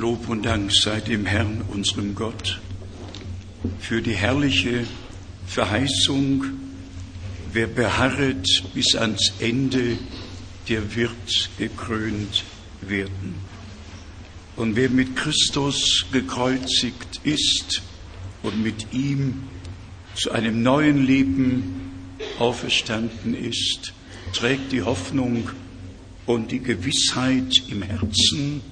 Lob und Dank sei dem Herrn, unserem Gott, für die herrliche Verheißung, wer beharret bis ans Ende, der wird gekrönt werden. Und wer mit Christus gekreuzigt ist und mit ihm zu einem neuen Leben auferstanden ist, trägt die Hoffnung und die Gewissheit im Herzen,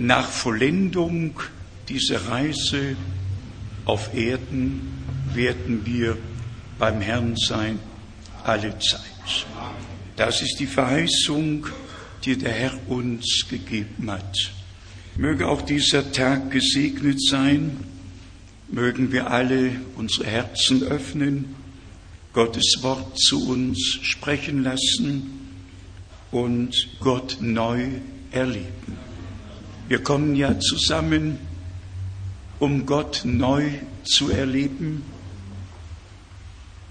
nach Vollendung dieser Reise auf Erden werden wir beim Herrn sein alle Zeit. Das ist die Verheißung, die der Herr uns gegeben hat. Möge auch dieser Tag gesegnet sein, mögen wir alle unsere Herzen öffnen, Gottes Wort zu uns sprechen lassen und Gott neu erleben. Wir kommen ja zusammen, um Gott neu zu erleben.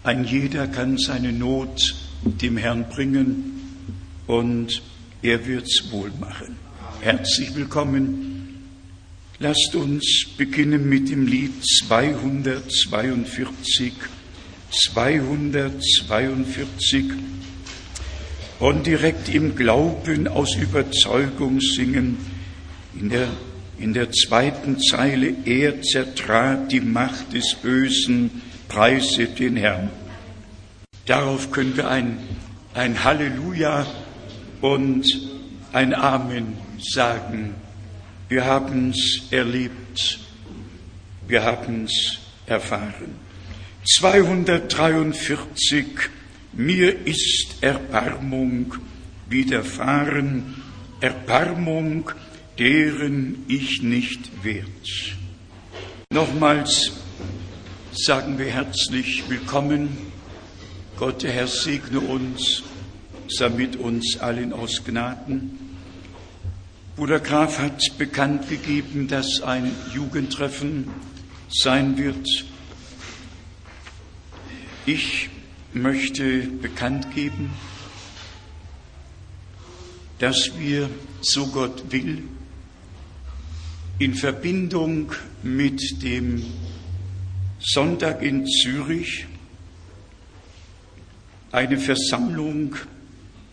Ein jeder kann seine Not dem Herrn bringen und er wird's wohl machen. Herzlich willkommen. Lasst uns beginnen mit dem Lied 242. 242 und direkt im Glauben aus Überzeugung singen in der, in der zweiten Zeile, er zertrat die Macht des Bösen, preise den Herrn. Darauf können wir ein, ein Halleluja und ein Amen sagen. Wir haben es erlebt, wir haben es erfahren. 243, mir ist Erbarmung widerfahren, Erbarmung deren ich nicht wert. Nochmals sagen wir herzlich willkommen. Gott, der Herr, segne uns, sei mit uns allen aus Gnaden. Bruder Graf hat bekannt gegeben, dass ein Jugendtreffen sein wird. Ich möchte bekannt geben, dass wir, so Gott will, in Verbindung mit dem Sonntag in Zürich eine Versammlung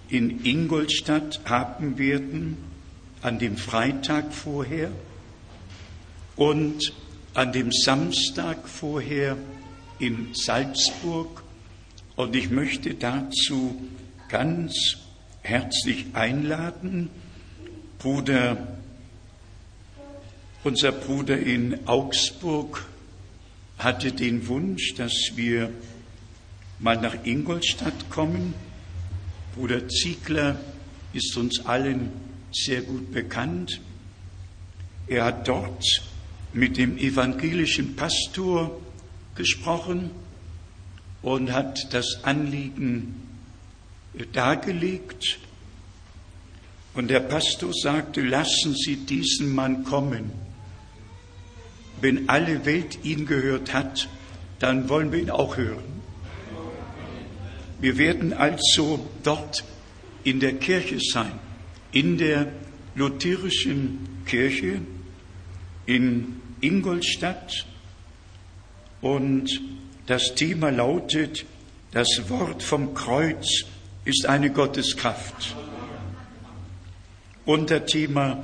in Ingolstadt haben werden, an dem Freitag vorher und an dem Samstag vorher in Salzburg. Und ich möchte dazu ganz herzlich einladen, Bruder unser Bruder in Augsburg hatte den Wunsch, dass wir mal nach Ingolstadt kommen. Bruder Ziegler ist uns allen sehr gut bekannt. Er hat dort mit dem evangelischen Pastor gesprochen und hat das Anliegen dargelegt. Und der Pastor sagte, lassen Sie diesen Mann kommen wenn alle Welt ihn gehört hat, dann wollen wir ihn auch hören. Wir werden also dort in der Kirche sein, in der lutherischen Kirche in Ingolstadt. Und das Thema lautet, das Wort vom Kreuz ist eine Gotteskraft. Unterthema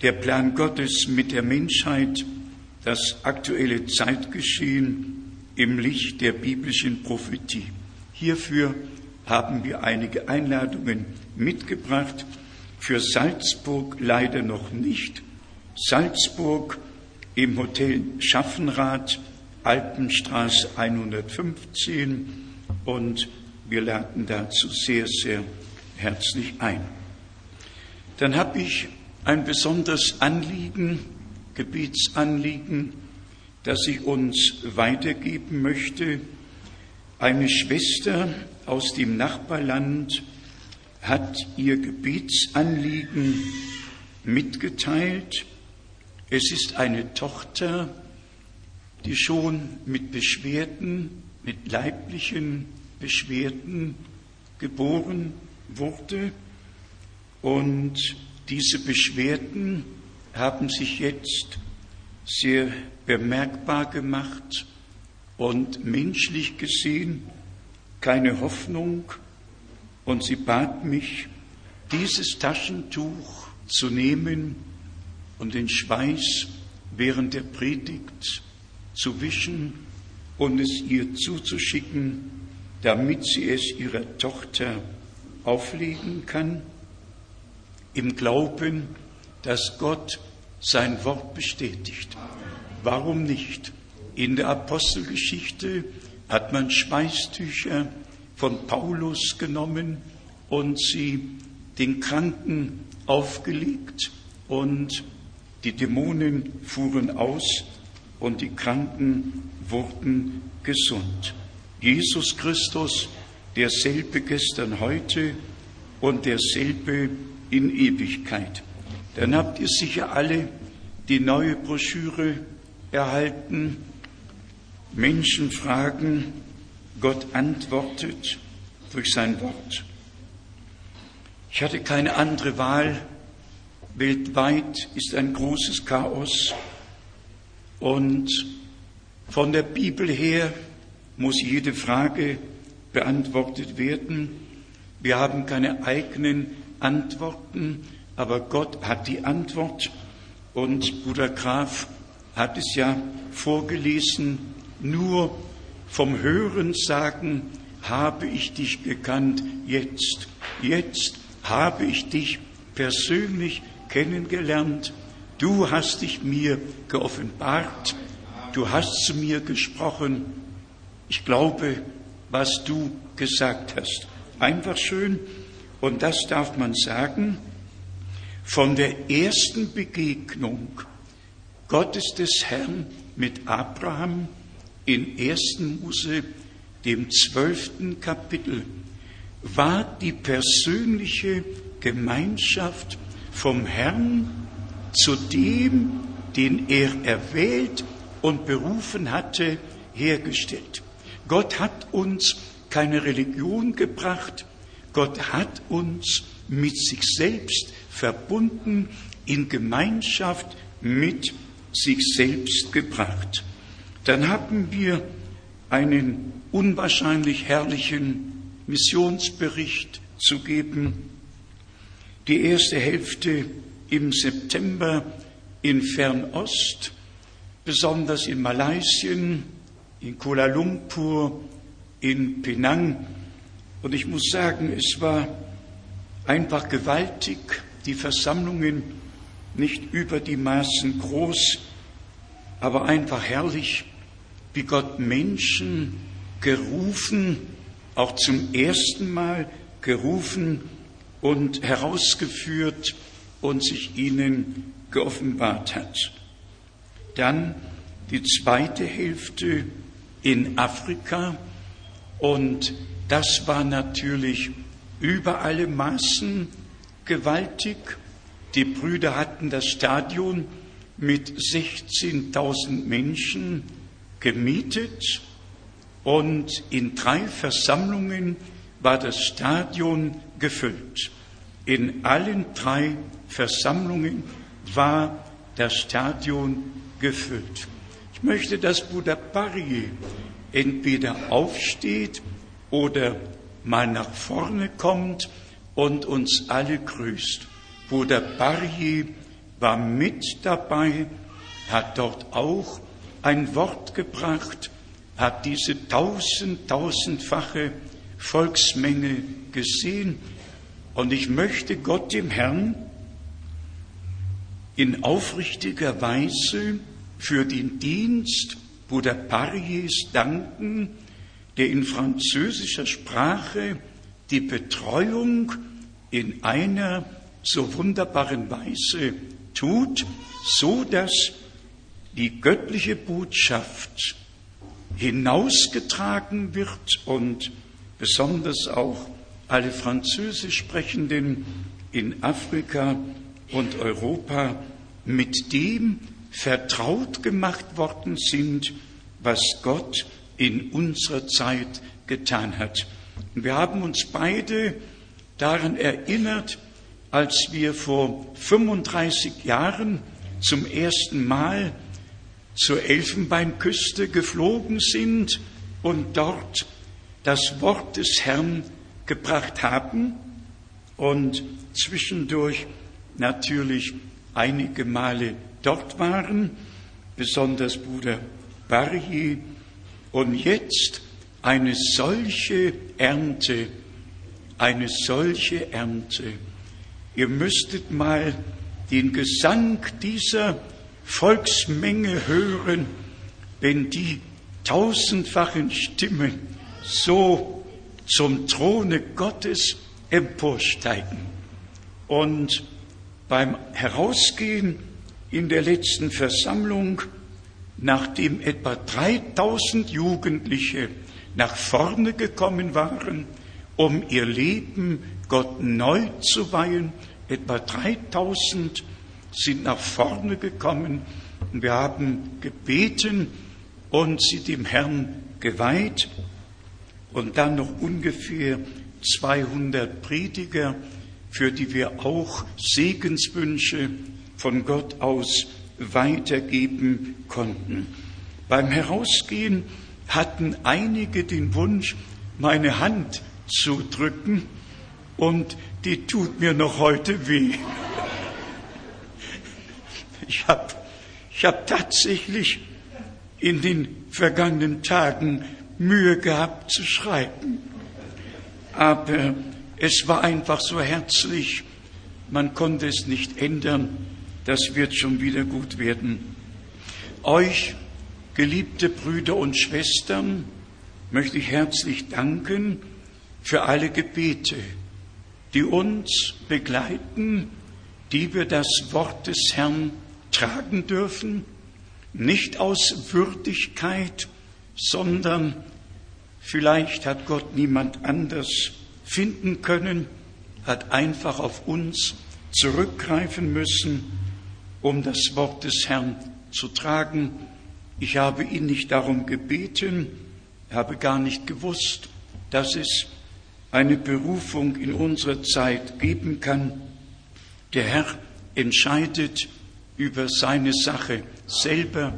der Plan Gottes mit der Menschheit das aktuelle Zeitgeschehen im Licht der biblischen Prophetie. Hierfür haben wir einige Einladungen mitgebracht, für Salzburg leider noch nicht. Salzburg im Hotel Schaffenrad, Alpenstraße 115 und wir laden dazu sehr, sehr herzlich ein. Dann habe ich ein besonderes Anliegen Gebietsanliegen, das ich uns weitergeben möchte. Eine Schwester aus dem Nachbarland hat ihr Gebietsanliegen mitgeteilt. Es ist eine Tochter, die schon mit Beschwerden, mit leiblichen Beschwerden geboren wurde und diese Beschwerden haben sich jetzt sehr bemerkbar gemacht und menschlich gesehen keine Hoffnung. Und sie bat mich, dieses Taschentuch zu nehmen und den Schweiß während der Predigt zu wischen und es ihr zuzuschicken, damit sie es ihrer Tochter auflegen kann, im Glauben, dass Gott sein Wort bestätigt. Warum nicht? In der Apostelgeschichte hat man Schweißtücher von Paulus genommen und sie den Kranken aufgelegt und die Dämonen fuhren aus und die Kranken wurden gesund. Jesus Christus, derselbe gestern, heute und derselbe in Ewigkeit. Dann habt ihr sicher alle die neue Broschüre erhalten. Menschen fragen, Gott antwortet durch sein Wort. Ich hatte keine andere Wahl. Weltweit ist ein großes Chaos und von der Bibel her muss jede Frage beantwortet werden. Wir haben keine eigenen Antworten, aber Gott hat die Antwort. Und Bruder Graf hat es ja vorgelesen, nur vom Hören sagen habe ich dich gekannt, jetzt, jetzt habe ich dich persönlich kennengelernt, du hast dich mir geoffenbart, du hast zu mir gesprochen, ich glaube, was du gesagt hast. Einfach schön, und das darf man sagen, von der ersten Begegnung Gottes des Herrn mit Abraham in 1. Mose, dem zwölften Kapitel, war die persönliche Gemeinschaft vom Herrn zu dem, den er erwählt und berufen hatte, hergestellt. Gott hat uns keine Religion gebracht, Gott hat uns mit sich selbst verbunden, in Gemeinschaft mit sich selbst gebracht. Dann haben wir einen unwahrscheinlich herrlichen Missionsbericht zu geben. Die erste Hälfte im September in Fernost, besonders in Malaysia, in Kuala Lumpur, in Penang. Und ich muss sagen, es war einfach gewaltig, die Versammlungen nicht über die Maßen groß, aber einfach herrlich, wie Gott Menschen gerufen, auch zum ersten Mal gerufen und herausgeführt und sich ihnen geoffenbart hat. Dann die zweite Hälfte in Afrika und das war natürlich über alle Maßen gewaltig. Die Brüder hatten das Stadion mit 16.000 Menschen gemietet und in drei Versammlungen war das Stadion gefüllt. In allen drei Versammlungen war das Stadion gefüllt. Ich möchte, dass Bruder Barrier entweder aufsteht oder mal nach vorne kommt und uns alle grüßt. Bruder Barrier war mit dabei, hat dort auch ein Wort gebracht, hat diese tausend, tausendfache Volksmenge gesehen. Und ich möchte Gott dem Herrn in aufrichtiger Weise für den Dienst Bruder Pariers danken, der in französischer Sprache die Betreuung in einer so wunderbaren Weise tut, so dass die göttliche Botschaft hinausgetragen wird und besonders auch alle Französisch sprechenden in Afrika und Europa mit dem vertraut gemacht worden sind, was Gott in unserer Zeit getan hat. Und wir haben uns beide daran erinnert, als wir vor 35 Jahren zum ersten Mal zur Elfenbeinküste geflogen sind und dort das Wort des Herrn gebracht haben und zwischendurch natürlich einige Male dort waren, besonders Bruder Barhi, und jetzt eine solche Ernte, eine solche Ernte. Ihr müsstet mal den Gesang dieser Volksmenge hören, wenn die tausendfachen Stimmen so zum Throne Gottes emporsteigen. Und beim Herausgehen in der letzten Versammlung, nachdem etwa 3000 Jugendliche nach vorne gekommen waren, um ihr Leben Gott neu zu weihen, etwa 3000 sind nach vorne gekommen. Und wir haben gebeten und sie dem Herrn geweiht. Und dann noch ungefähr 200 Prediger, für die wir auch Segenswünsche von Gott aus weitergeben konnten. Beim Herausgehen hatten einige den Wunsch, meine Hand zu drücken und die tut mir noch heute weh. Ich habe ich hab tatsächlich in den vergangenen Tagen Mühe gehabt zu schreiben. Aber es war einfach so herzlich, man konnte es nicht ändern, das wird schon wieder gut werden. Euch, geliebte Brüder und Schwestern, möchte ich herzlich danken für alle Gebete, die uns begleiten, die wir das Wort des Herrn tragen dürfen, nicht aus Würdigkeit, sondern vielleicht hat Gott niemand anders finden können, hat einfach auf uns zurückgreifen müssen, um das Wort des Herrn zu tragen. Ich habe ihn nicht darum gebeten, habe gar nicht gewusst, dass es eine Berufung in unserer Zeit geben kann. Der Herr entscheidet über seine Sache selber.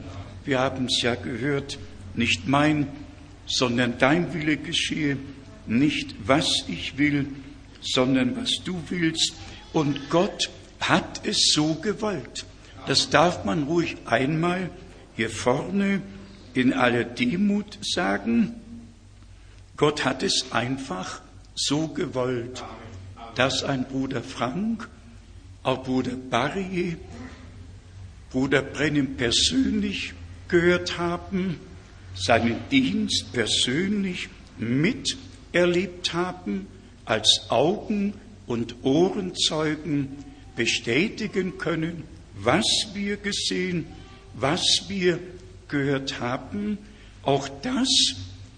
Wir haben es ja gehört, nicht mein, sondern dein Wille geschehe, nicht was ich will, sondern was du willst. Und Gott hat es so gewollt. Das darf man ruhig einmal hier vorne in aller Demut sagen. Gott hat es einfach so gewollt, dass ein Bruder Frank, auch Bruder Barry, Bruder Brennim persönlich gehört haben, seinen Dienst persönlich miterlebt haben, als Augen- und Ohrenzeugen bestätigen können, was wir gesehen, was wir gehört haben. Auch das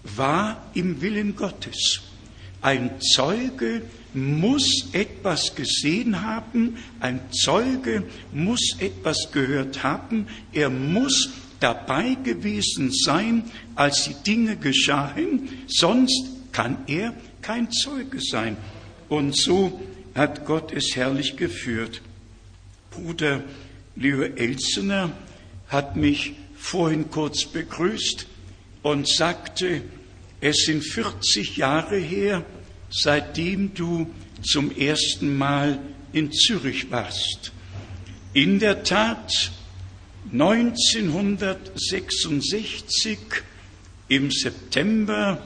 war im Willen Gottes. Ein Zeuge muss etwas gesehen haben, ein Zeuge muss etwas gehört haben, er muss dabei gewesen sein, als die Dinge geschahen, sonst kann er kein Zeuge sein. Und so hat Gott es herrlich geführt. Bruder Leo Elsener hat mich vorhin kurz begrüßt und sagte, es sind 40 Jahre her, seitdem du zum ersten Mal in Zürich warst. In der Tat 1966 im September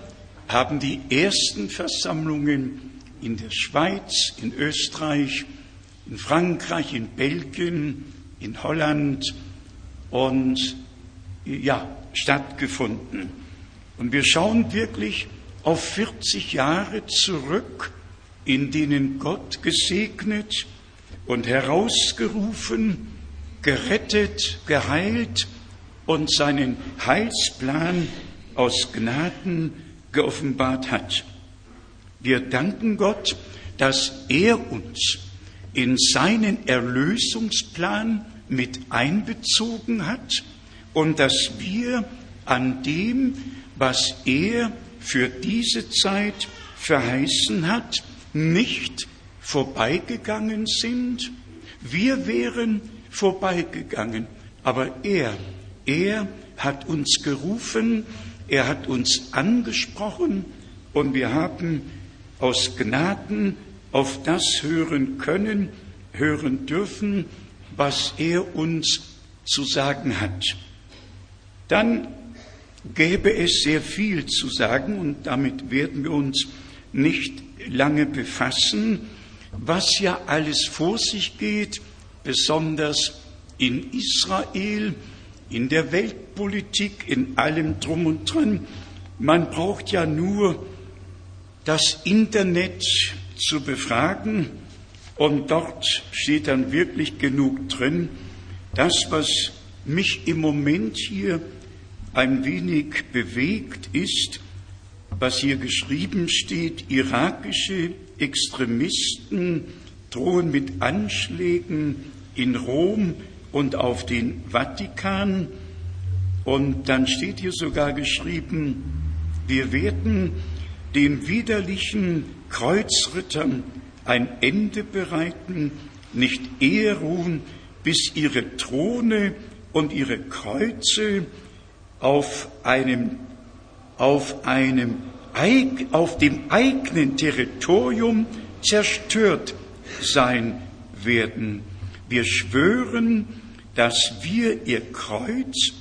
haben die ersten Versammlungen in der Schweiz, in Österreich, in Frankreich, in Belgien, in Holland und ja, stattgefunden. Und wir schauen wirklich auf 40 Jahre zurück, in denen Gott gesegnet und herausgerufen gerettet, geheilt und seinen Heilsplan aus Gnaden geoffenbart hat. Wir danken Gott, dass er uns in seinen Erlösungsplan mit einbezogen hat und dass wir an dem, was er für diese Zeit verheißen hat, nicht vorbeigegangen sind. Wir wären vorbeigegangen. Aber er, er hat uns gerufen, er hat uns angesprochen und wir haben aus Gnaden auf das hören können, hören dürfen, was er uns zu sagen hat. Dann gäbe es sehr viel zu sagen und damit werden wir uns nicht lange befassen, was ja alles vor sich geht, besonders in Israel, in der Weltpolitik, in allem drum und dran. Man braucht ja nur das Internet zu befragen und dort steht dann wirklich genug drin. Das, was mich im Moment hier ein wenig bewegt, ist, was hier geschrieben steht, irakische Extremisten drohen mit Anschlägen in Rom und auf den Vatikan. Und dann steht hier sogar geschrieben, wir werden den widerlichen Kreuzrittern ein Ende bereiten, nicht eher ruhen, bis ihre Throne und ihre Kreuze auf einem, auf einem, auf dem eigenen Territorium zerstört sein werden. Wir schwören, dass wir ihr Kreuz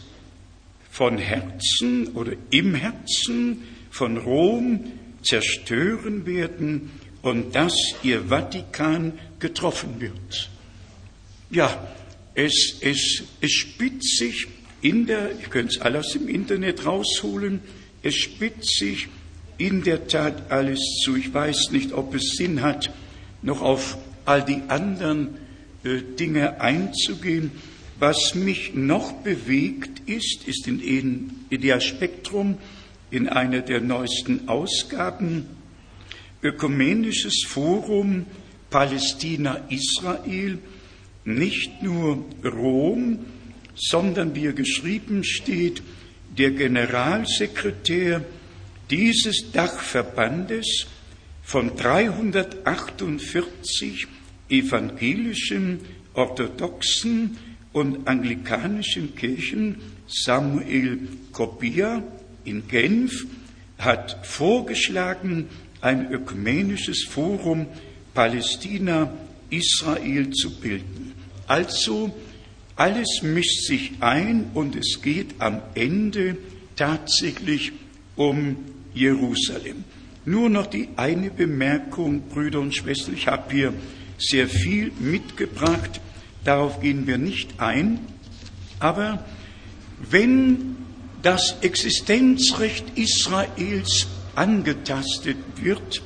von Herzen oder im Herzen von Rom zerstören werden und dass ihr Vatikan getroffen wird. Ja, es, es, es spitzt sich in der, ihr könnt es alles im Internet rausholen, es spitzt sich in der Tat alles zu. Ich weiß nicht, ob es Sinn hat, noch auf all die anderen äh, Dinge einzugehen. Was mich noch bewegt ist, ist in, in Idea Spektrum in einer der neuesten Ausgaben Ökumenisches Forum Palästina-Israel, nicht nur Rom, sondern wie geschrieben steht, der Generalsekretär dieses Dachverbandes von 348 evangelischen, orthodoxen und anglikanischen Kirchen, Samuel Kopia in Genf, hat vorgeschlagen, ein ökumenisches Forum Palästina-Israel zu bilden. Also alles mischt sich ein und es geht am Ende tatsächlich um Jerusalem. Nur noch die eine Bemerkung, Brüder und Schwestern, ich habe hier sehr viel mitgebracht, darauf gehen wir nicht ein, aber wenn das Existenzrecht Israels angetastet wird,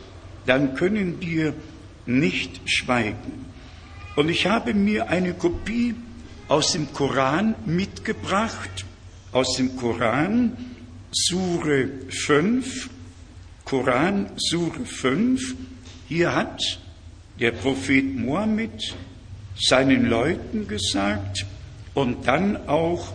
dann können wir nicht schweigen. Und ich habe mir eine Kopie aus dem Koran mitgebracht, aus dem Koran, Sure 5, Koran, Sure 5. Hier hat der Prophet Mohammed seinen Leuten gesagt und dann auch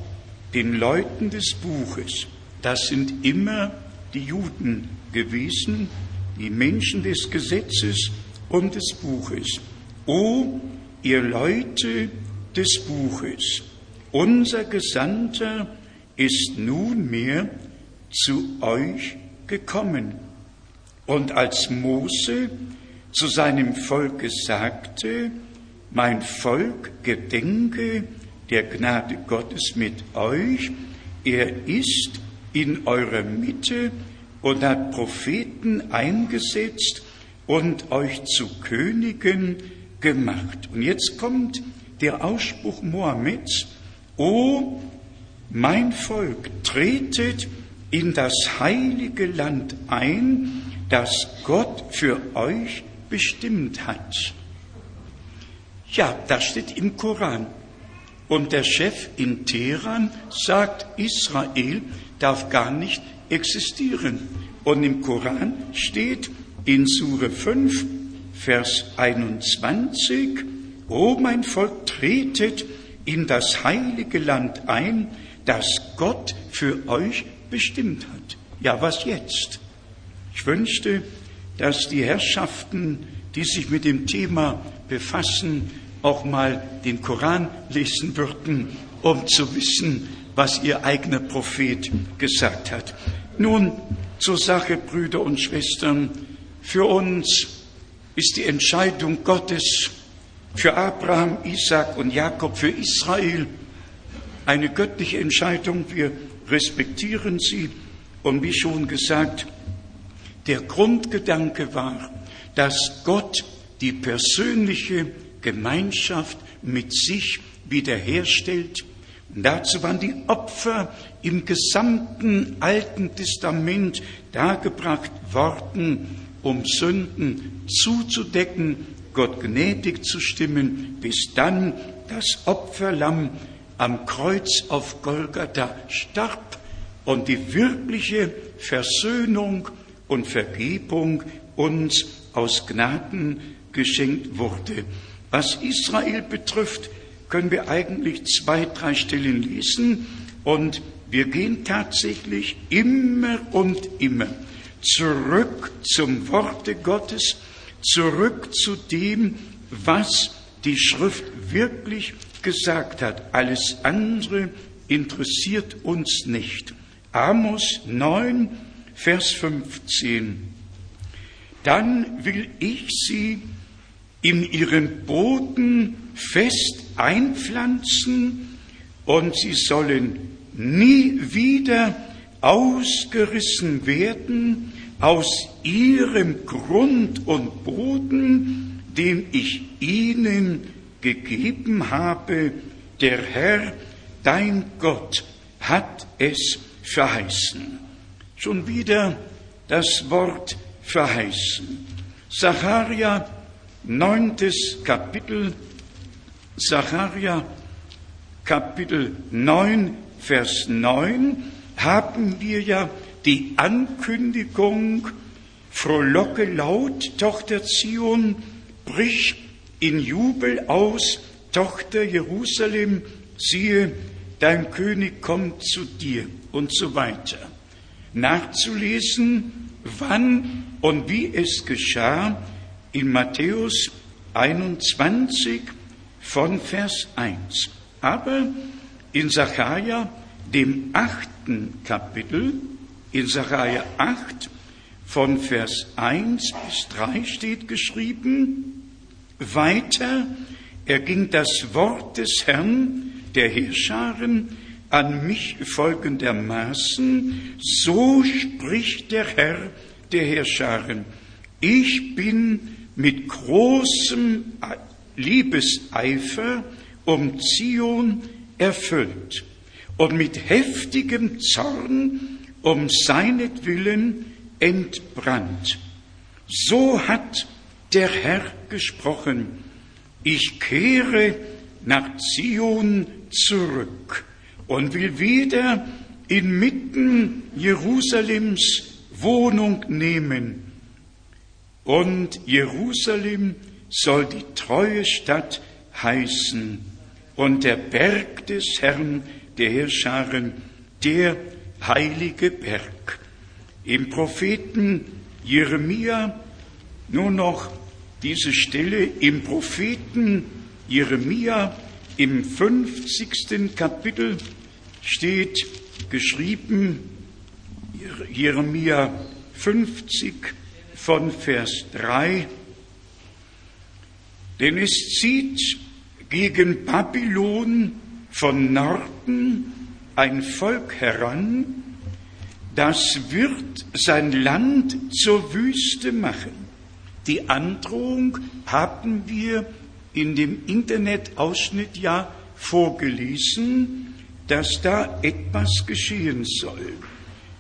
den Leuten des Buches. Das sind immer die Juden gewesen, die Menschen des Gesetzes und des Buches. O ihr Leute des Buches. Unser Gesandter ist nunmehr zu euch gekommen. Und als Mose zu seinem Volke sagte, mein Volk gedenke der Gnade Gottes mit euch, er ist in eurer Mitte und hat Propheten eingesetzt und euch zu Königen gemacht. Und jetzt kommt der Ausspruch Mohammeds, O mein Volk, tretet in das heilige Land ein, das Gott für euch bestimmt hat. Ja, das steht im Koran. Und der Chef in Teheran sagt, Israel darf gar nicht existieren. Und im Koran steht in Sure 5, Vers 21, O mein Volk, tretet in das heilige Land ein, das Gott für euch bestimmt hat. Ja, was jetzt? Ich wünschte, dass die Herrschaften, die sich mit dem Thema befassen, auch mal den Koran lesen würden, um zu wissen, was ihr eigener Prophet gesagt hat. Nun zur Sache, Brüder und Schwestern. Für uns ist die Entscheidung Gottes für Abraham, Isaac und Jakob, für Israel eine göttliche Entscheidung. Wir respektieren sie. Und wie schon gesagt, der Grundgedanke war, dass Gott die persönliche Gemeinschaft mit sich wiederherstellt. Dazu waren die Opfer im gesamten Alten Testament dargebracht worden, um Sünden zuzudecken, Gott gnädig zu stimmen, bis dann das Opferlamm am Kreuz auf Golgatha starb und die wirkliche Versöhnung und Vergebung uns aus Gnaden geschenkt wurde. Was Israel betrifft, können wir eigentlich zwei, drei Stellen lesen und wir gehen tatsächlich immer und immer zurück zum Worte Gottes, zurück zu dem, was die Schrift wirklich gesagt hat. Alles andere interessiert uns nicht. Amos 9, Vers 15. Dann will ich sie in ihren Boden fest einpflanzen und sie sollen nie wieder ausgerissen werden aus ihrem Grund und Boden, den ich ihnen gegeben habe. Der Herr, dein Gott, hat es verheißen. Schon wieder das Wort verheißen. Zacharia, neuntes Kapitel, Zacharia, Kapitel 9, Vers 9, haben wir ja die Ankündigung, frohlocke laut, Tochter Zion, brich in Jubel aus, Tochter Jerusalem, siehe, dein König kommt zu dir und so weiter. Nachzulesen, wann und wie es geschah in Matthäus 21 von Vers 1. Aber in Sacharja, dem achten Kapitel, in Sacharja 8 von Vers 1 bis 3 steht geschrieben, weiter erging das Wort des Herrn, der Heerscharen, an mich folgendermaßen, so spricht der Herr der Heerscharen, ich bin mit großem Liebeseifer um Zion erfüllt und mit heftigem Zorn um seinetwillen entbrannt. So hat der Herr gesprochen, ich kehre nach Zion zurück und will wieder inmitten Jerusalems Wohnung nehmen. Und Jerusalem soll die treue Stadt heißen und der Berg des Herrn der Herrscharen, der heilige Berg. Im Propheten Jeremia nur noch diese Stelle im Propheten Jeremia im 50. Kapitel steht geschrieben, Jeremia 50 von Vers 3, denn es zieht gegen Babylon von Norden ein Volk heran, das wird sein Land zur Wüste machen. Die Androhung haben wir in dem Internetausschnitt ja vorgelesen, dass da etwas geschehen soll.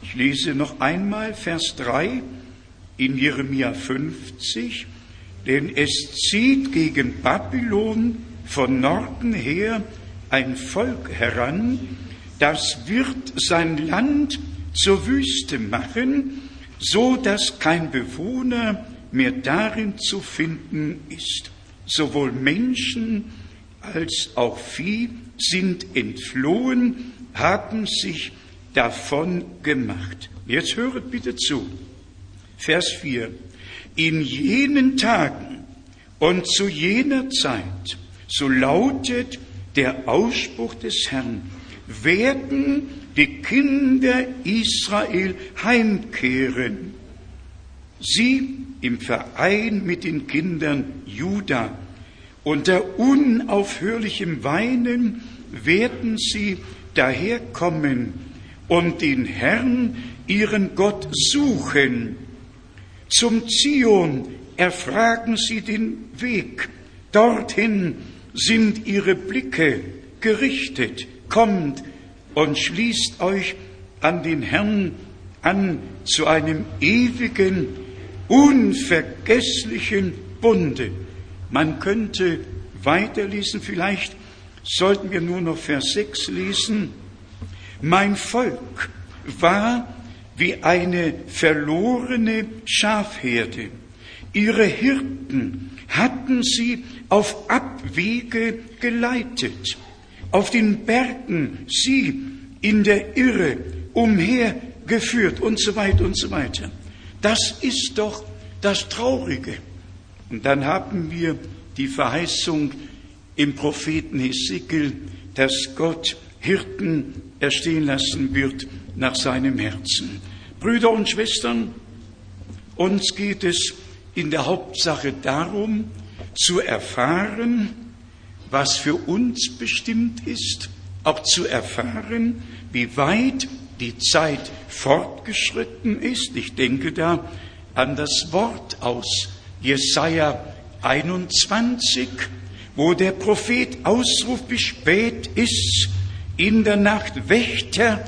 Ich lese noch einmal Vers 3 in Jeremia 50, denn es zieht gegen Babylon von Norden her ein Volk heran, das wird sein Land zur Wüste machen, so dass kein Bewohner mehr darin zu finden ist. Sowohl Menschen als auch Vieh sind entflohen, haben sich davon gemacht. Jetzt höret bitte zu. Vers 4. In jenen Tagen und zu jener Zeit so lautet der Ausspruch des Herrn, werden die Kinder Israel heimkehren. Sie im Verein mit den Kindern Juda unter unaufhörlichem Weinen werden sie daherkommen und den Herrn, ihren Gott, suchen. Zum Zion erfragen sie den Weg. Dorthin sind ihre Blicke gerichtet. Kommt und schließt euch an den Herrn an zu einem ewigen, unvergesslichen Bunde. Man könnte weiterlesen, vielleicht sollten wir nur noch Vers 6 lesen. Mein Volk war wie eine verlorene Schafherde. Ihre Hirten hatten sie auf Abwege geleitet, auf den Bergen sie in der Irre umhergeführt und so weiter und so weiter. Das ist doch das Traurige. Und dann haben wir die Verheißung im Propheten Hesekiel, dass Gott Hirten erstehen lassen wird nach seinem Herzen. Brüder und Schwestern, uns geht es in der Hauptsache darum, zu erfahren, was für uns bestimmt ist, auch zu erfahren, wie weit die Zeit fortgeschritten ist. Ich denke da an das Wort aus Jesaja 21, wo der Prophet ausruft, wie spät ist in der Nacht, Wächter,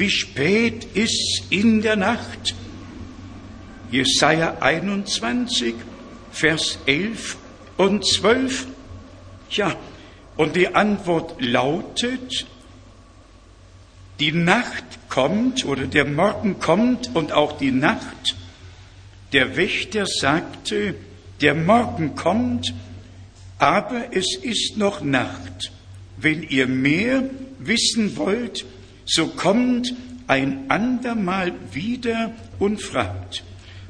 wie spät ist in der Nacht. Jesaja 21, Vers 11 und 12. Ja, und die Antwort lautet, die Nacht kommt oder der Morgen kommt und auch die Nacht. Der Wächter sagte, der Morgen kommt, aber es ist noch Nacht. Wenn ihr mehr wissen wollt, so kommt ein andermal wieder und fragt.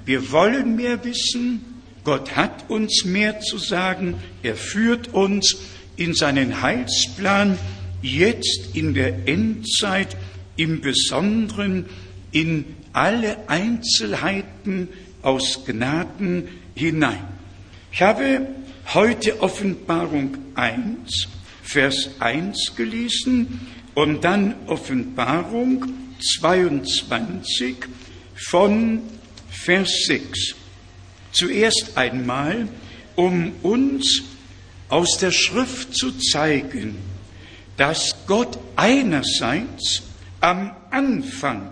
Wir wollen mehr wissen, Gott hat uns mehr zu sagen, er führt uns in seinen Heilsplan, jetzt in der Endzeit im Besonderen in alle Einzelheiten aus Gnaden hinein. Ich habe heute Offenbarung 1, Vers 1 gelesen und dann Offenbarung 22 von Vers 6. Zuerst einmal, um uns aus der Schrift zu zeigen, dass Gott einerseits am Anfang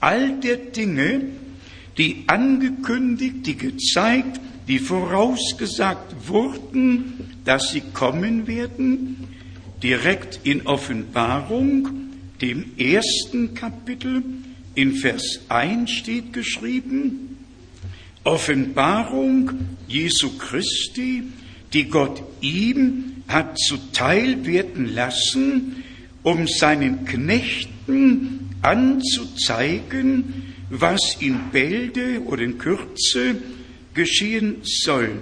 all der Dinge, die angekündigt, die gezeigt, die vorausgesagt wurden, dass sie kommen werden, direkt in Offenbarung, dem ersten Kapitel, in Vers 1 steht geschrieben, Offenbarung Jesu Christi, die Gott ihm hat zuteil werden lassen, um seinen Knechten anzuzeigen, was in Bälde oder in Kürze geschehen soll.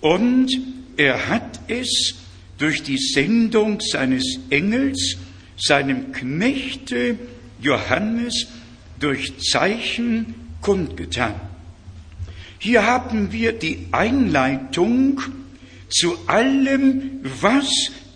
Und er hat es durch die Sendung seines Engels, seinem Knechte Johannes, durch Zeichen kundgetan. Hier haben wir die Einleitung zu allem, was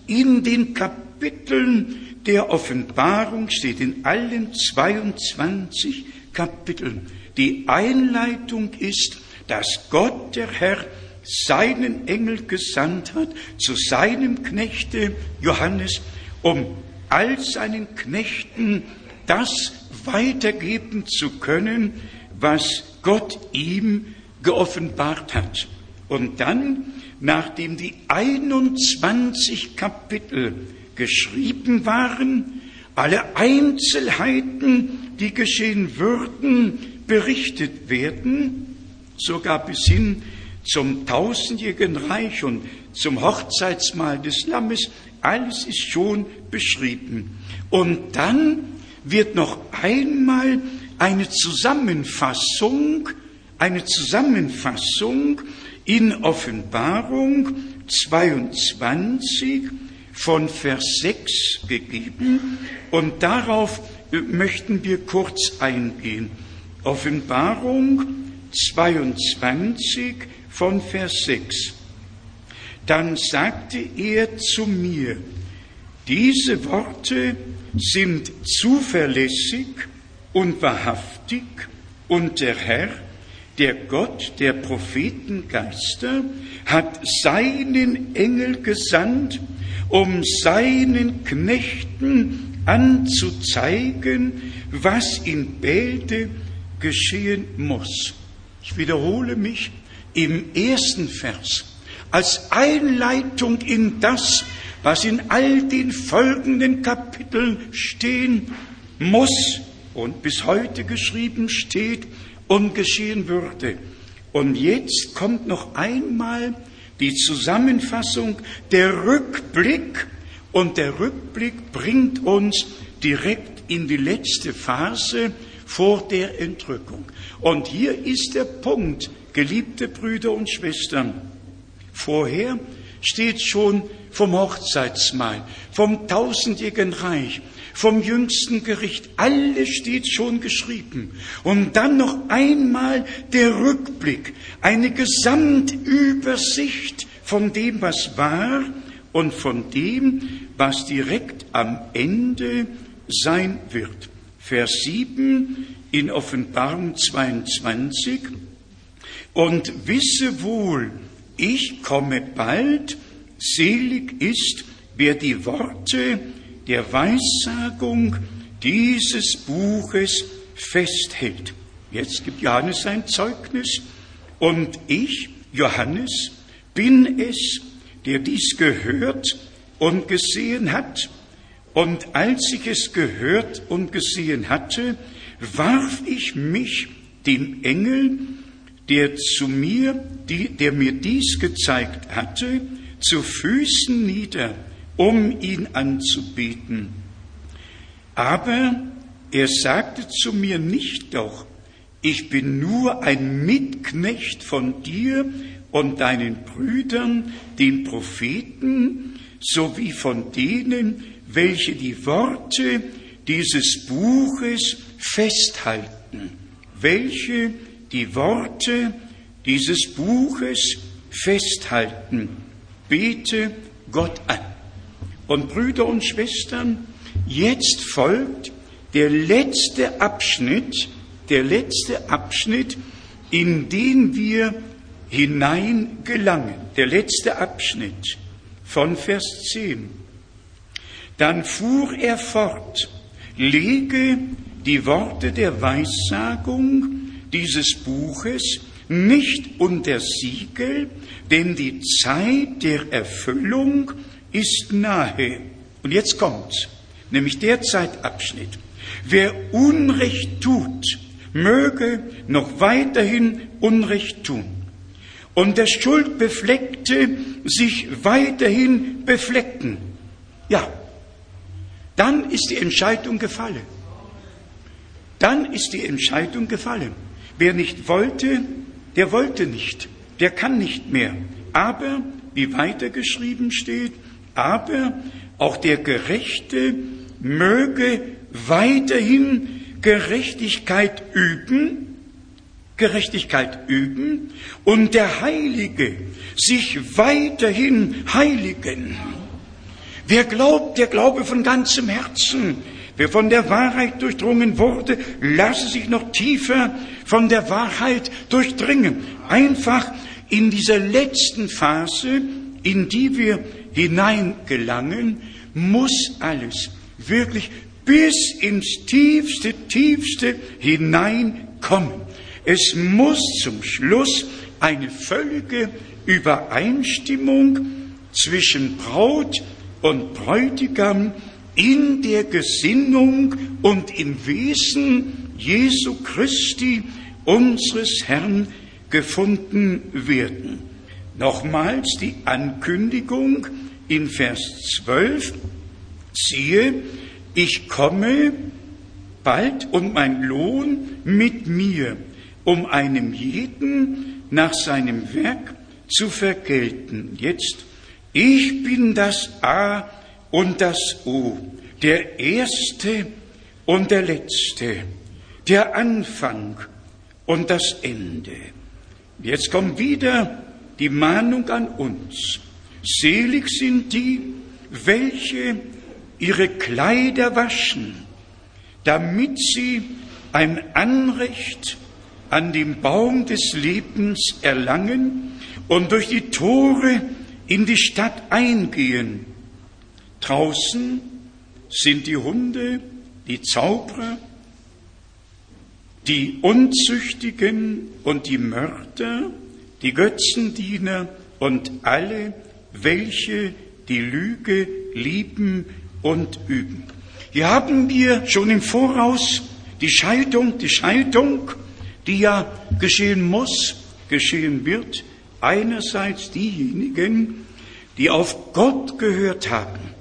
in den Kapiteln der Offenbarung steht, in allen 22 Kapiteln. Die Einleitung ist, dass Gott, der Herr, seinen Engel gesandt hat zu seinem Knechte Johannes, um all seinen Knechten das weitergeben zu können, was Gott ihm geoffenbart hat. Und dann, nachdem die 21 Kapitel geschrieben waren, alle Einzelheiten, die geschehen würden, berichtet werden, sogar bis hin zum tausendjährigen Reich und zum Hochzeitsmahl des Lammes, alles ist schon beschrieben. Und dann wird noch einmal eine Zusammenfassung, eine Zusammenfassung in Offenbarung 22 von Vers 6 gegeben und darauf möchten wir kurz eingehen. Offenbarung 22 von Vers 6. Dann sagte er zu mir, diese Worte sind zuverlässig und wahrhaftig und der Herr, der Gott der Prophetengeister, hat seinen Engel gesandt, um seinen Knechten anzuzeigen, was in Bälde geschehen muss. Ich wiederhole mich im ersten Vers als Einleitung in das, was in all den folgenden Kapiteln stehen muss und bis heute geschrieben steht und geschehen würde. Und jetzt kommt noch einmal die Zusammenfassung, der Rückblick. Und der Rückblick bringt uns direkt in die letzte Phase vor der Entrückung. Und hier ist der Punkt, geliebte Brüder und Schwestern. Vorher steht schon vom Hochzeitsmahl, vom tausendjährigen Reich, vom jüngsten Gericht. Alles steht schon geschrieben. Und dann noch einmal der Rückblick, eine Gesamtübersicht von dem, was war und von dem, was direkt am Ende sein wird. Vers 7 in Offenbarung 22. Und wisse wohl, ich komme bald, selig ist, wer die Worte der Weissagung dieses Buches festhält. Jetzt gibt Johannes sein Zeugnis und ich, Johannes, bin es, der dies gehört und gesehen hat. Und als ich es gehört und gesehen hatte, warf ich mich dem Engel, der zu mir, die, der mir dies gezeigt hatte, zu Füßen nieder um ihn anzubeten. Aber er sagte zu mir nicht doch, ich bin nur ein Mitknecht von dir und deinen Brüdern, den Propheten, sowie von denen, welche die Worte dieses Buches festhalten, welche die Worte dieses Buches festhalten. Bete Gott an. Und Brüder und Schwestern, jetzt folgt der letzte Abschnitt, der letzte Abschnitt, in den wir hineingelangen. Der letzte Abschnitt von Vers 10. Dann fuhr er fort, lege die Worte der Weissagung dieses Buches nicht unter Siegel, denn die Zeit der Erfüllung ist nahe. Und jetzt kommt's, nämlich der Zeitabschnitt. Wer Unrecht tut, möge noch weiterhin Unrecht tun. Und der Schuldbefleckte sich weiterhin beflecken. Ja, dann ist die Entscheidung gefallen. Dann ist die Entscheidung gefallen. Wer nicht wollte, der wollte nicht, der kann nicht mehr. Aber, wie weitergeschrieben steht, aber auch der Gerechte möge weiterhin Gerechtigkeit üben, Gerechtigkeit üben und der Heilige sich weiterhin heiligen. Wer glaubt, der glaube von ganzem Herzen. Wer von der Wahrheit durchdrungen wurde, lasse sich noch tiefer von der Wahrheit durchdringen. Einfach in dieser letzten Phase, in die wir hineingelangen, muss alles wirklich bis ins tiefste, tiefste hineinkommen. Es muss zum Schluss eine völlige Übereinstimmung zwischen Braut und Bräutigam in der Gesinnung und im Wesen Jesu Christi, unseres Herrn, gefunden werden. Nochmals die Ankündigung in Vers 12, siehe, ich komme bald und mein Lohn mit mir, um einem jeden nach seinem Werk zu vergelten. Jetzt Ich bin das A und das O, der Erste und der Letzte, der Anfang und das Ende. Jetzt kommt wieder die Mahnung an uns. Selig sind die, welche ihre Kleider waschen, damit sie ein Anrecht an dem Baum des Lebens erlangen und durch die Tore in die Stadt eingehen. Draußen sind die Hunde, die Zauberer, die Unzüchtigen und die Mörder, die Götzendiener und alle, welche die Lüge lieben und üben. Hier haben wir schon im Voraus die Scheidung, die Scheidung, die ja geschehen muss, geschehen wird. Einerseits diejenigen, die auf Gott gehört haben,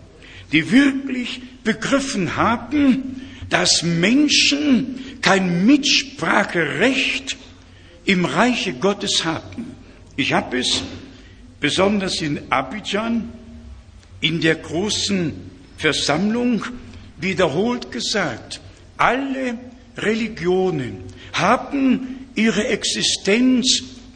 die wirklich begriffen haben, dass Menschen kein Mitspracherecht im Reiche Gottes haben. Ich habe es besonders in Abidjan in der großen Versammlung wiederholt gesagt. Alle Religionen haben ihre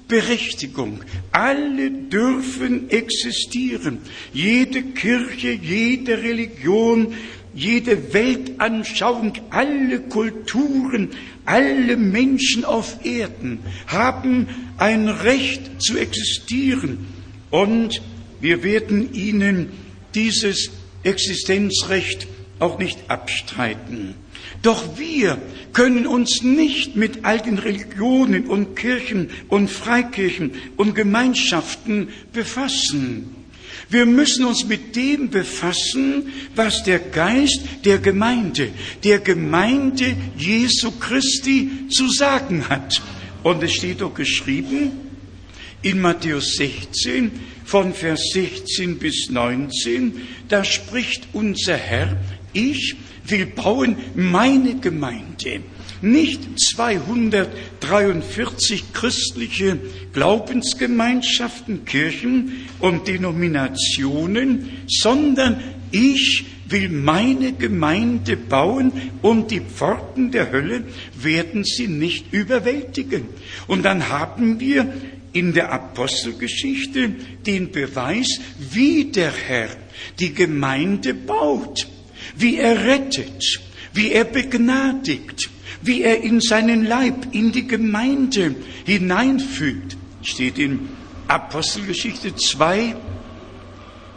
Existenzberechtigung. Alle dürfen existieren. Jede Kirche, jede Religion, jede Weltanschauung, alle Kulturen, alle Menschen auf Erden haben ein Recht zu existieren. Und wir werden ihnen dieses Existenzrecht auch nicht abstreiten. Doch wir können uns nicht mit all den Religionen und Kirchen und Freikirchen und Gemeinschaften befassen. Wir müssen uns mit dem befassen, was der Geist der Gemeinde, der Gemeinde Jesu Christi zu sagen hat. Und es steht doch geschrieben in Matthäus 16 von Vers 16 bis 19, da spricht unser Herr, ich will bauen meine Gemeinde nicht 243 christliche Glaubensgemeinschaften, Kirchen und Denominationen, sondern ich will meine Gemeinde bauen und die Pforten der Hölle werden sie nicht überwältigen. Und dann haben wir in der Apostelgeschichte den Beweis, wie der Herr die Gemeinde baut, wie er rettet, wie er begnadigt, wie er in seinen Leib, in die Gemeinde hineinfügt, steht in Apostelgeschichte 2,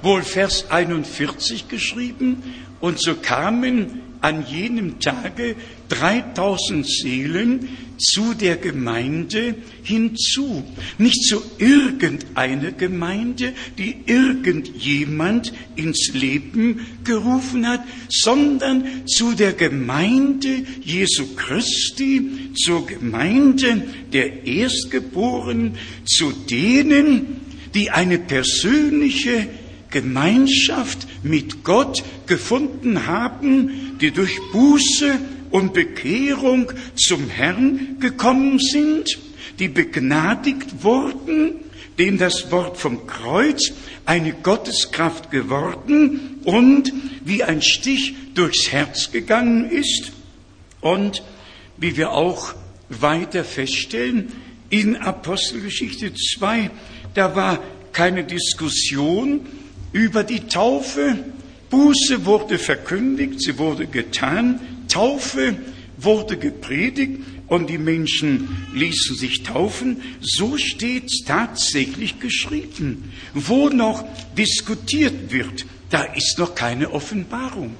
wohl Vers 41 geschrieben, und so kamen an jenem Tage 3000 Seelen zu der Gemeinde hinzu. Nicht zu irgendeiner Gemeinde, die irgendjemand ins Leben gerufen hat, sondern zu der Gemeinde Jesu Christi, zur Gemeinde der Erstgeborenen, zu denen, die eine persönliche Gemeinschaft mit Gott gefunden haben, die durch Buße und Bekehrung zum Herrn gekommen sind, die begnadigt wurden, denen das Wort vom Kreuz eine Gotteskraft geworden und wie ein Stich durchs Herz gegangen ist und wie wir auch weiter feststellen, in Apostelgeschichte 2, da war keine Diskussion über die Taufe. Buße wurde verkündigt, sie wurde getan, Taufe wurde gepredigt und die Menschen ließen sich taufen. So steht es tatsächlich geschrieben. Wo noch diskutiert wird, da ist noch keine Offenbarung.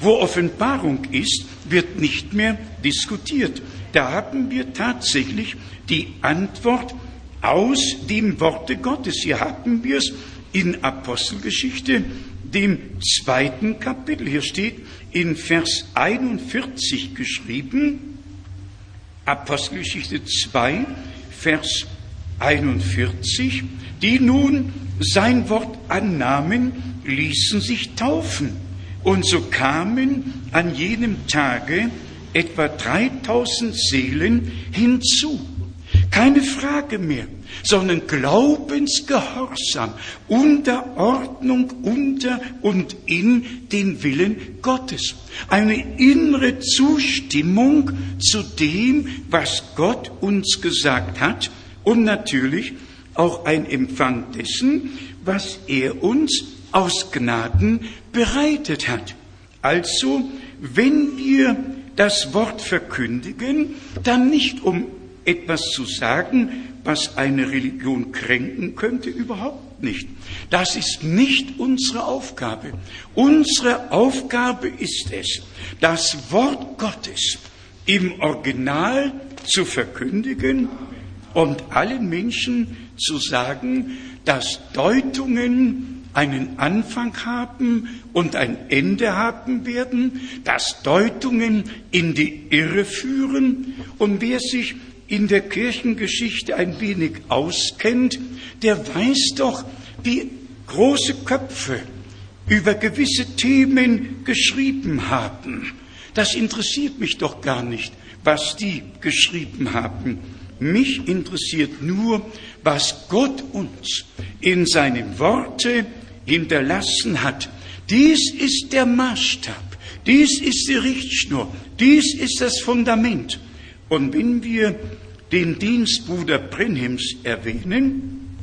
Wo Offenbarung ist, wird nicht mehr diskutiert. Da haben wir tatsächlich die Antwort aus dem Worte Gottes. Hier haben wir es in Apostelgeschichte, dem zweiten Kapitel. Hier steht, in Vers 41 geschrieben, Apostelgeschichte 2, Vers 41, die nun sein Wort annahmen, ließen sich taufen. Und so kamen an jenem Tage etwa 3000 Seelen hinzu. keine Frage mehr, sondern Glaubensgehorsam, Unterordnung unter und in den Willen Gottes. Eine innere Zustimmung zu dem, was Gott uns gesagt hat und natürlich auch ein Empfang dessen, was er uns aus Gnaden bereitet hat. Also, wenn wir das Wort verkündigen, dann nicht um etwas zu sagen, was eine Religion kränken könnte, überhaupt nicht. Das ist nicht unsere Aufgabe. Unsere Aufgabe ist es, das Wort Gottes im Original zu verkündigen und allen Menschen zu sagen, dass Deutungen einen Anfang haben und ein Ende haben werden, dass Deutungen in die Irre führen und wer sich in der Kirchengeschichte ein wenig auskennt, der weiß doch, wie große Köpfe über gewisse Themen geschrieben haben. Das interessiert mich doch gar nicht, was die geschrieben haben. Mich interessiert nur, was Gott uns in seinem Worte hinterlassen hat. Dies ist der Maßstab, dies ist die Richtschnur, dies ist das Fundament. Und wenn wir den Dienst Bruder Brenhims erwähnen,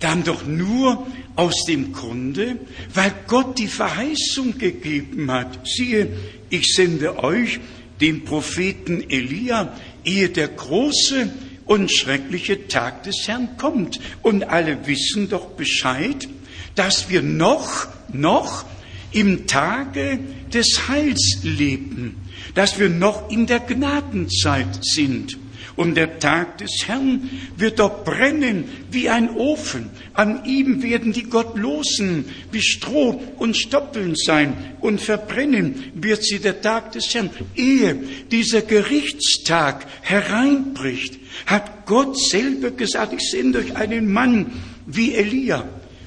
dann doch nur aus dem Grunde, weil Gott die Verheißung gegeben hat. Siehe, ich sende euch den Propheten Elia, ehe der große und schreckliche Tag des Herrn kommt. Und alle wissen doch Bescheid, dass wir noch, noch im Tage des Heils leben, dass wir noch in der Gnadenzeit sind. Und der Tag des Herrn wird doch brennen wie ein Ofen. An ihm werden die Gottlosen wie Stroh und Stoppeln sein und verbrennen wird sie der Tag des Herrn. Ehe dieser Gerichtstag hereinbricht, hat Gott selber gesagt, ich sende euch einen Mann wie Elia.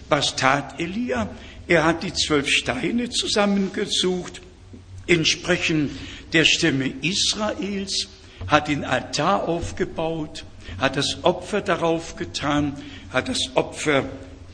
Was tat Elia? Er hat die zwölf Steine zusammengesucht, entsprechend der Stimme Israels, hat den Altar aufgebaut, hat das Opfer darauf getan, hat das Opfer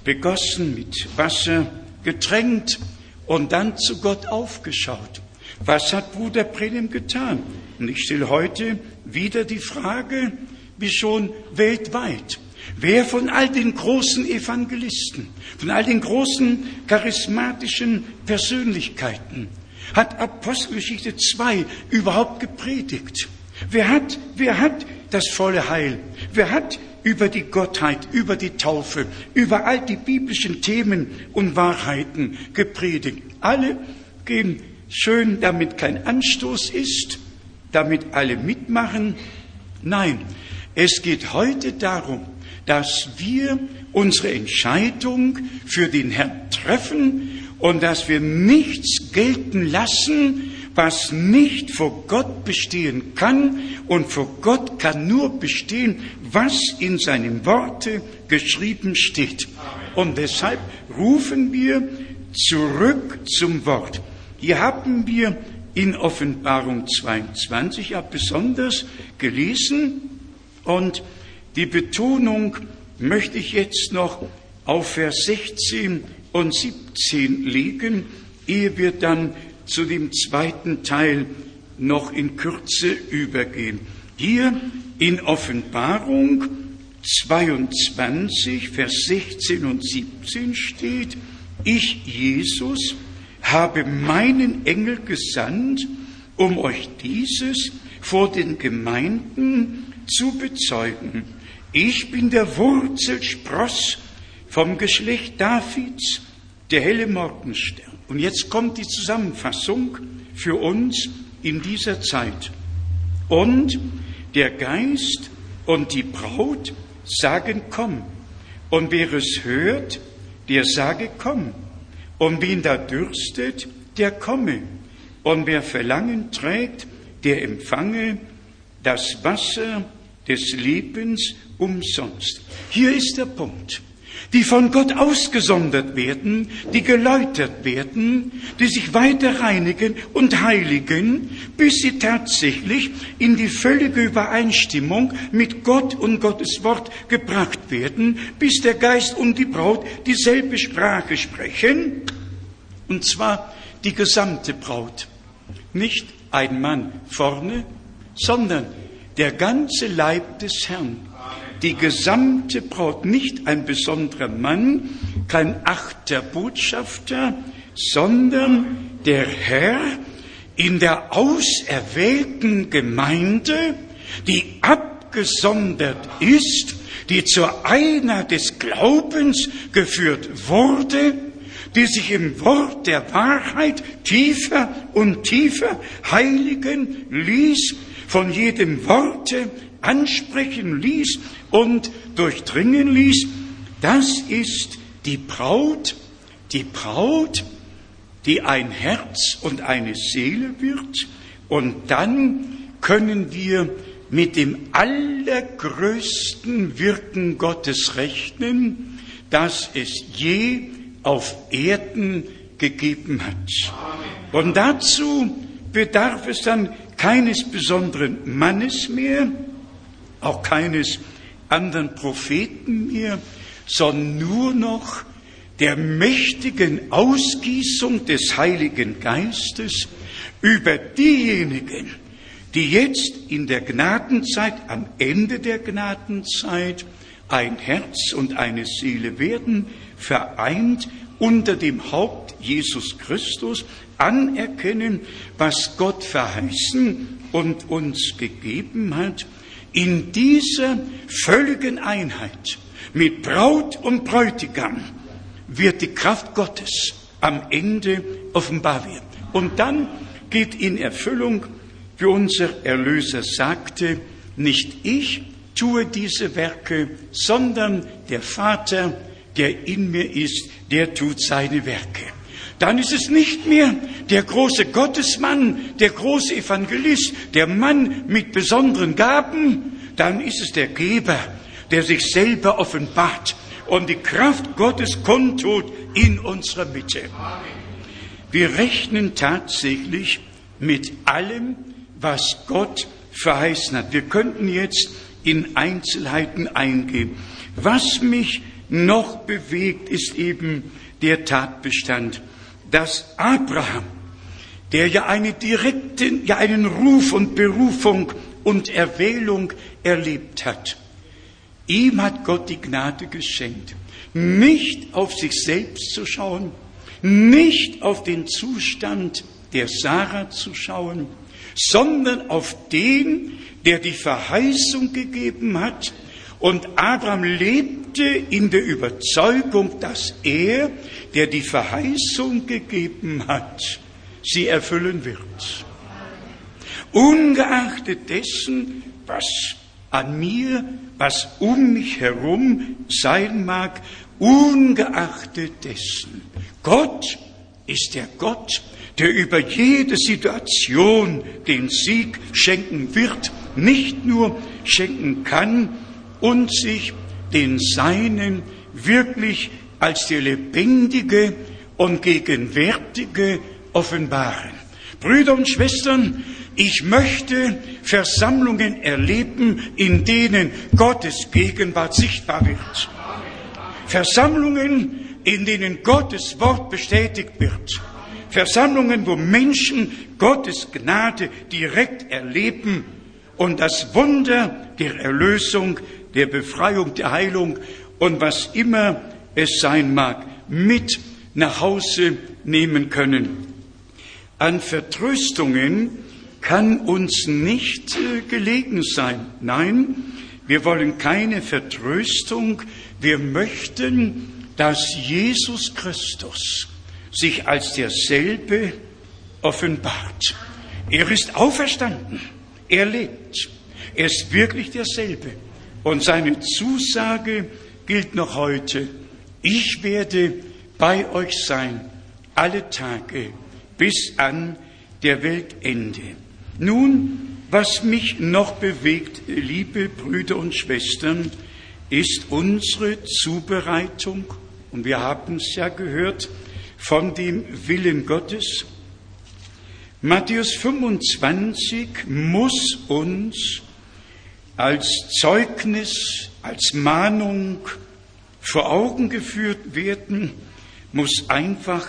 begossen mit Wasser, getränkt und dann zu Gott aufgeschaut. Was hat Bruder Prelim getan? Und ich stelle heute wieder die Frage, wie schon weltweit. Wer von all den großen Evangelisten, von all den großen charismatischen Persönlichkeiten hat Apostelgeschichte 2 überhaupt gepredigt? Wer hat, wer hat das volle Heil? Wer hat über die Gottheit, über die Taufe, über all die biblischen Themen und Wahrheiten gepredigt? Alle gehen schön, damit kein Anstoß ist, damit alle mitmachen. Nein, es geht heute darum, dass wir unsere Entscheidung für den Herrn treffen und dass wir nichts gelten lassen, was nicht vor Gott bestehen kann. Und vor Gott kann nur bestehen, was in seinem Worte geschrieben steht. Und deshalb rufen wir zurück zum Wort. Hier haben wir in Offenbarung 22 ja besonders gelesen und die Betonung möchte ich jetzt noch auf Vers 16 und 17 legen, ehe wir dann zu dem zweiten Teil noch in Kürze übergehen. Hier in Offenbarung 22, Vers 16 und 17 steht, ich, Jesus, habe meinen Engel gesandt, um euch dieses vor den Gemeinden zu bezeugen ich bin der Wurzelspross vom Geschlecht Davids, der helle Morgenstern. Und jetzt kommt die Zusammenfassung für uns in dieser Zeit. Und der Geist und die Braut sagen, komm. Und wer es hört, der sage, komm. Und wen da dürstet, der komme. Und wer Verlangen trägt, der empfange das Wasser des Lebens umsonst. Hier ist der Punkt. die von Gott ausgesondert werden, die geläutert werden, die sich weiter reinigen und heiligen, bis sie tatsächlich in die völlige Übereinstimmung mit Gott und Gottes Wort gebracht werden, bis der Geist und die Braut dieselbe Sprache sprechen, und zwar die gesamte Braut. Nicht ein Mann vorne, sondern der ganze Leib des Herrn die gesamte Braut, nicht ein besonderer Mann, kein achter Botschafter, sondern der Herr in der auserwählten Gemeinde, die abgesondert ist, die zur Einheit des Glaubens geführt wurde, die sich im Wort der Wahrheit tiefer und tiefer heiligen ließ, von jedem Worte ansprechen ließ und durchdringen ließ, das ist die Braut, die Braut, die ein Herz und eine Seele wird. Und dann können wir mit dem allergrößten Wirken Gottes rechnen, das es je auf Erden gegeben hat. Und dazu bedarf es dann keines besonderen Mannes mehr, auch keines anderen Propheten mehr, sondern nur noch der mächtigen Ausgießung des Heiligen Geistes über diejenigen, die jetzt in der Gnadenzeit, am Ende der Gnadenzeit, ein Herz und eine Seele werden, vereint unter dem Haupt Jesus Christus, anerkennen, was Gott verheißen und uns gegeben hat in dieser völligen Einheit mit Braut und Bräutigam wird die Kraft Gottes am Ende offenbar werden. Und dann geht in Erfüllung, wie unser Erlöser sagte, nicht ich tue diese Werke, sondern der Vater, der in mir ist, der tut seine Werke. Dann ist es nicht mehr der große Gottesmann, der große Evangelist, der Mann mit besonderen Gaben, dann ist es der Geber, der sich selber offenbart und die Kraft Gottes kundtut in unserer Mitte. Wir rechnen tatsächlich mit allem, was Gott verheißen hat. Wir könnten jetzt in Einzelheiten eingehen. Was mich noch bewegt, ist eben der Tatbestand, dass Abraham, der ja eine direkte, ja einen Ruf und Berufung und Erwählung erlebt hat. Ihm hat Gott die Gnade geschenkt, nicht auf sich selbst zu schauen, nicht auf den Zustand der Sarah zu schauen, sondern auf den, der die Verheißung gegeben hat. Und Abraham lebte in der Überzeugung, dass er, der die Verheißung gegeben hat, sie erfüllen wird ungeachtet dessen, was an mir, was um mich herum sein mag, ungeachtet dessen. Gott ist der Gott, der über jede Situation den Sieg schenken wird, nicht nur schenken kann und sich den Seinen wirklich als der lebendige und gegenwärtige offenbaren. Brüder und Schwestern, ich möchte Versammlungen erleben, in denen Gottes Gegenwart sichtbar wird. Versammlungen, in denen Gottes Wort bestätigt wird. Versammlungen, wo Menschen Gottes Gnade direkt erleben und das Wunder der Erlösung, der Befreiung, der Heilung und was immer es sein mag, mit nach Hause nehmen können. An Vertröstungen kann uns nicht äh, gelegen sein. Nein, wir wollen keine Vertröstung. Wir möchten, dass Jesus Christus sich als derselbe offenbart. Er ist auferstanden. Er lebt. Er ist wirklich derselbe. Und seine Zusage gilt noch heute. Ich werde bei euch sein, alle Tage, bis an der Weltende. Nun, was mich noch bewegt, liebe Brüder und Schwestern, ist unsere Zubereitung, und wir haben es ja gehört, von dem Willen Gottes. Matthäus 25 muss uns als Zeugnis, als Mahnung vor Augen geführt werden, muss einfach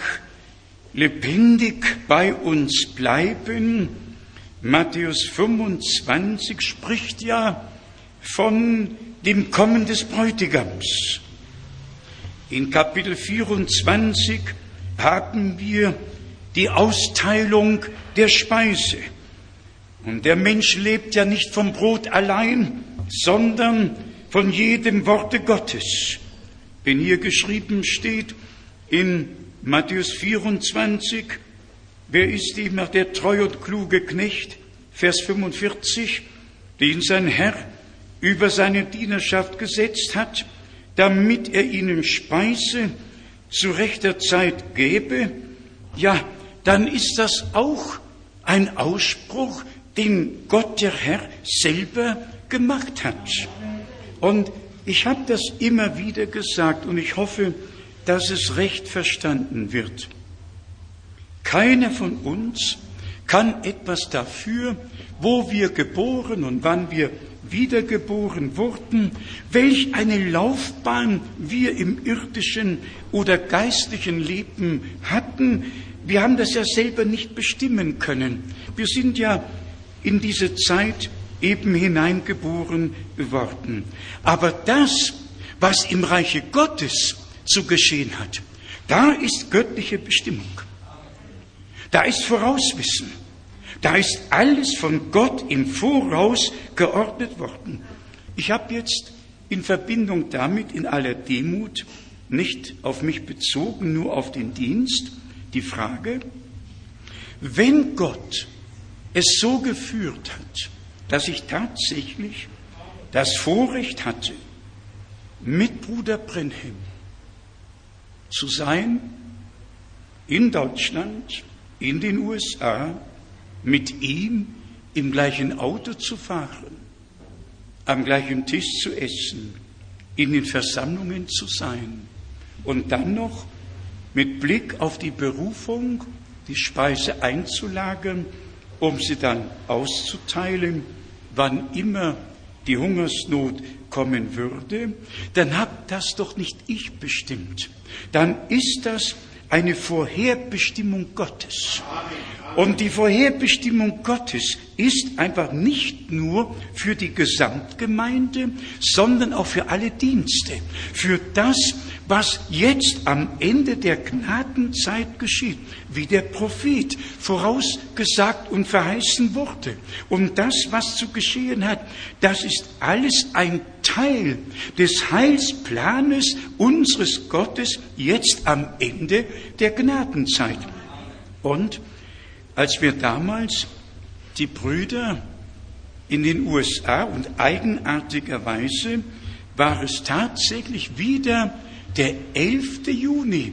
lebendig bei uns bleiben. Matthäus 25 spricht ja von dem Kommen des Bräutigams. In Kapitel 24 haben wir die Austeilung der Speise. Und der Mensch lebt ja nicht vom Brot allein, sondern von jedem Worte Gottes. Wenn hier geschrieben steht in Matthäus 24, wer ist ihm der treu und kluge Knecht, Vers 45, den sein Herr über seine Dienerschaft gesetzt hat, damit er ihnen Speise zu rechter Zeit gäbe, ja, dann ist das auch ein Ausspruch, den Gott der Herr selber gemacht hat. Und ich habe das immer wieder gesagt und ich hoffe, dass es recht verstanden wird. Keiner von uns kann etwas dafür, wo wir geboren und wann wir wiedergeboren wurden, welch eine Laufbahn wir im irdischen oder geistlichen Leben hatten. Wir haben das ja selber nicht bestimmen können. Wir sind ja in diese Zeit eben hineingeboren worden. Aber das, was im Reiche Gottes zu geschehen hat, da ist göttliche Bestimmung. Da ist Vorauswissen. Da ist alles von Gott im Voraus geordnet worden. Ich habe jetzt in Verbindung damit in aller Demut nicht auf mich bezogen, nur auf den Dienst, die Frage, wenn Gott es so geführt hat, dass ich tatsächlich das Vorrecht hatte, mit Bruder Brenhem zu sein, in Deutschland, in den USA, mit ihm im gleichen Auto zu fahren, am gleichen Tisch zu essen, in den Versammlungen zu sein und dann noch mit Blick auf die Berufung die Speise einzulagern, um sie dann auszuteilen, wann immer die Hungersnot kommen würde, dann hat das doch nicht ich bestimmt. Dann ist das eine Vorherbestimmung Gottes. Und die Vorherbestimmung Gottes ist einfach nicht nur für die Gesamtgemeinde, sondern auch für alle Dienste, für das, was jetzt am Ende der Gnadenzeit geschieht, wie der Prophet vorausgesagt und verheißen wurde. Und das, was zu geschehen hat, das ist alles ein Teil des Heilsplanes unseres Gottes jetzt am Ende der Gnadenzeit. Und als wir damals die Brüder in den USA und eigenartigerweise war es tatsächlich wieder der 11. Juni.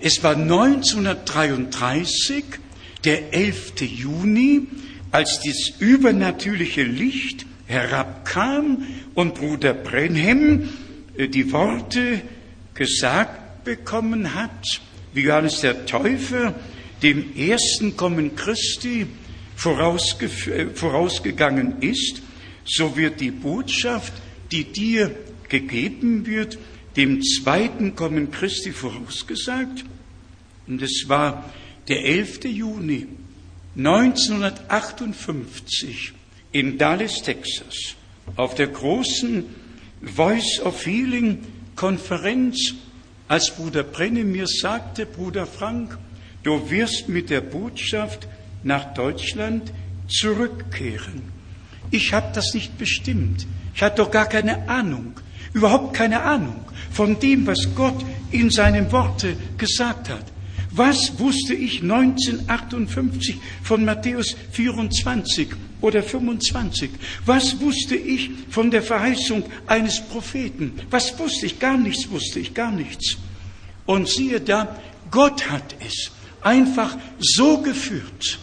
Es war 1933, der 11. Juni, als das übernatürliche Licht herabkam und Bruder Brenhem äh, die Worte gesagt bekommen hat, wie Johannes der Täufer dem ersten Kommen Christi äh, vorausgegangen ist, so wird die Botschaft, die dir gegeben wird, dem zweiten Kommen Christi vorausgesagt. Und es war der 11. Juni 1958 in Dallas, Texas, auf der großen Voice of Healing Konferenz, als Bruder Brenne mir sagte, Bruder Frank, du wirst mit der Botschaft nach Deutschland zurückkehren. Ich habe das nicht bestimmt. Ich hatte doch gar keine Ahnung, überhaupt keine Ahnung von dem, was Gott in seinem Worte gesagt hat. Was wusste ich 1958 von Matthäus 24 oder 25? Was wusste ich von der Verheißung eines Propheten? Was wusste ich? Gar nichts wusste ich, gar nichts. Und siehe da, Gott hat es einfach so geführt,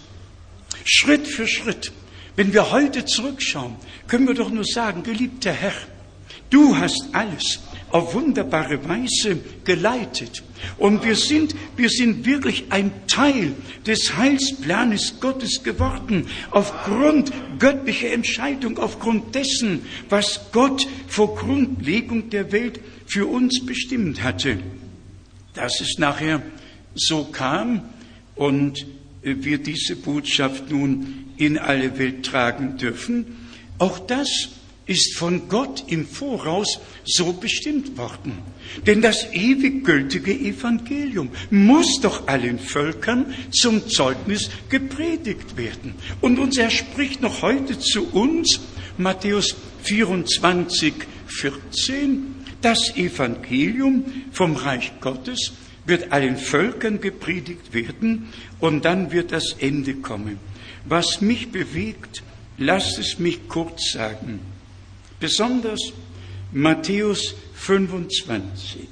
Schritt für Schritt. Wenn wir heute zurückschauen, können wir doch nur sagen, geliebter Herr, Du hast alles auf wunderbare Weise geleitet. Und wir sind, wir sind wirklich ein Teil des Heilsplanes Gottes geworden, aufgrund göttlicher Entscheidung, aufgrund dessen, was Gott vor Grundlegung der Welt für uns bestimmt hatte. Dass es nachher so kam und wir diese Botschaft nun in alle Welt tragen dürfen, auch das ist von Gott im Voraus so bestimmt worden. Denn das ewig gültige Evangelium muss doch allen Völkern zum Zeugnis gepredigt werden. Und uns er spricht noch heute zu uns, Matthäus 24, 14, das Evangelium vom Reich Gottes wird allen Völkern gepredigt werden und dann wird das Ende kommen. Was mich bewegt, lasst es mich kurz sagen. Besonders Matthäus 25.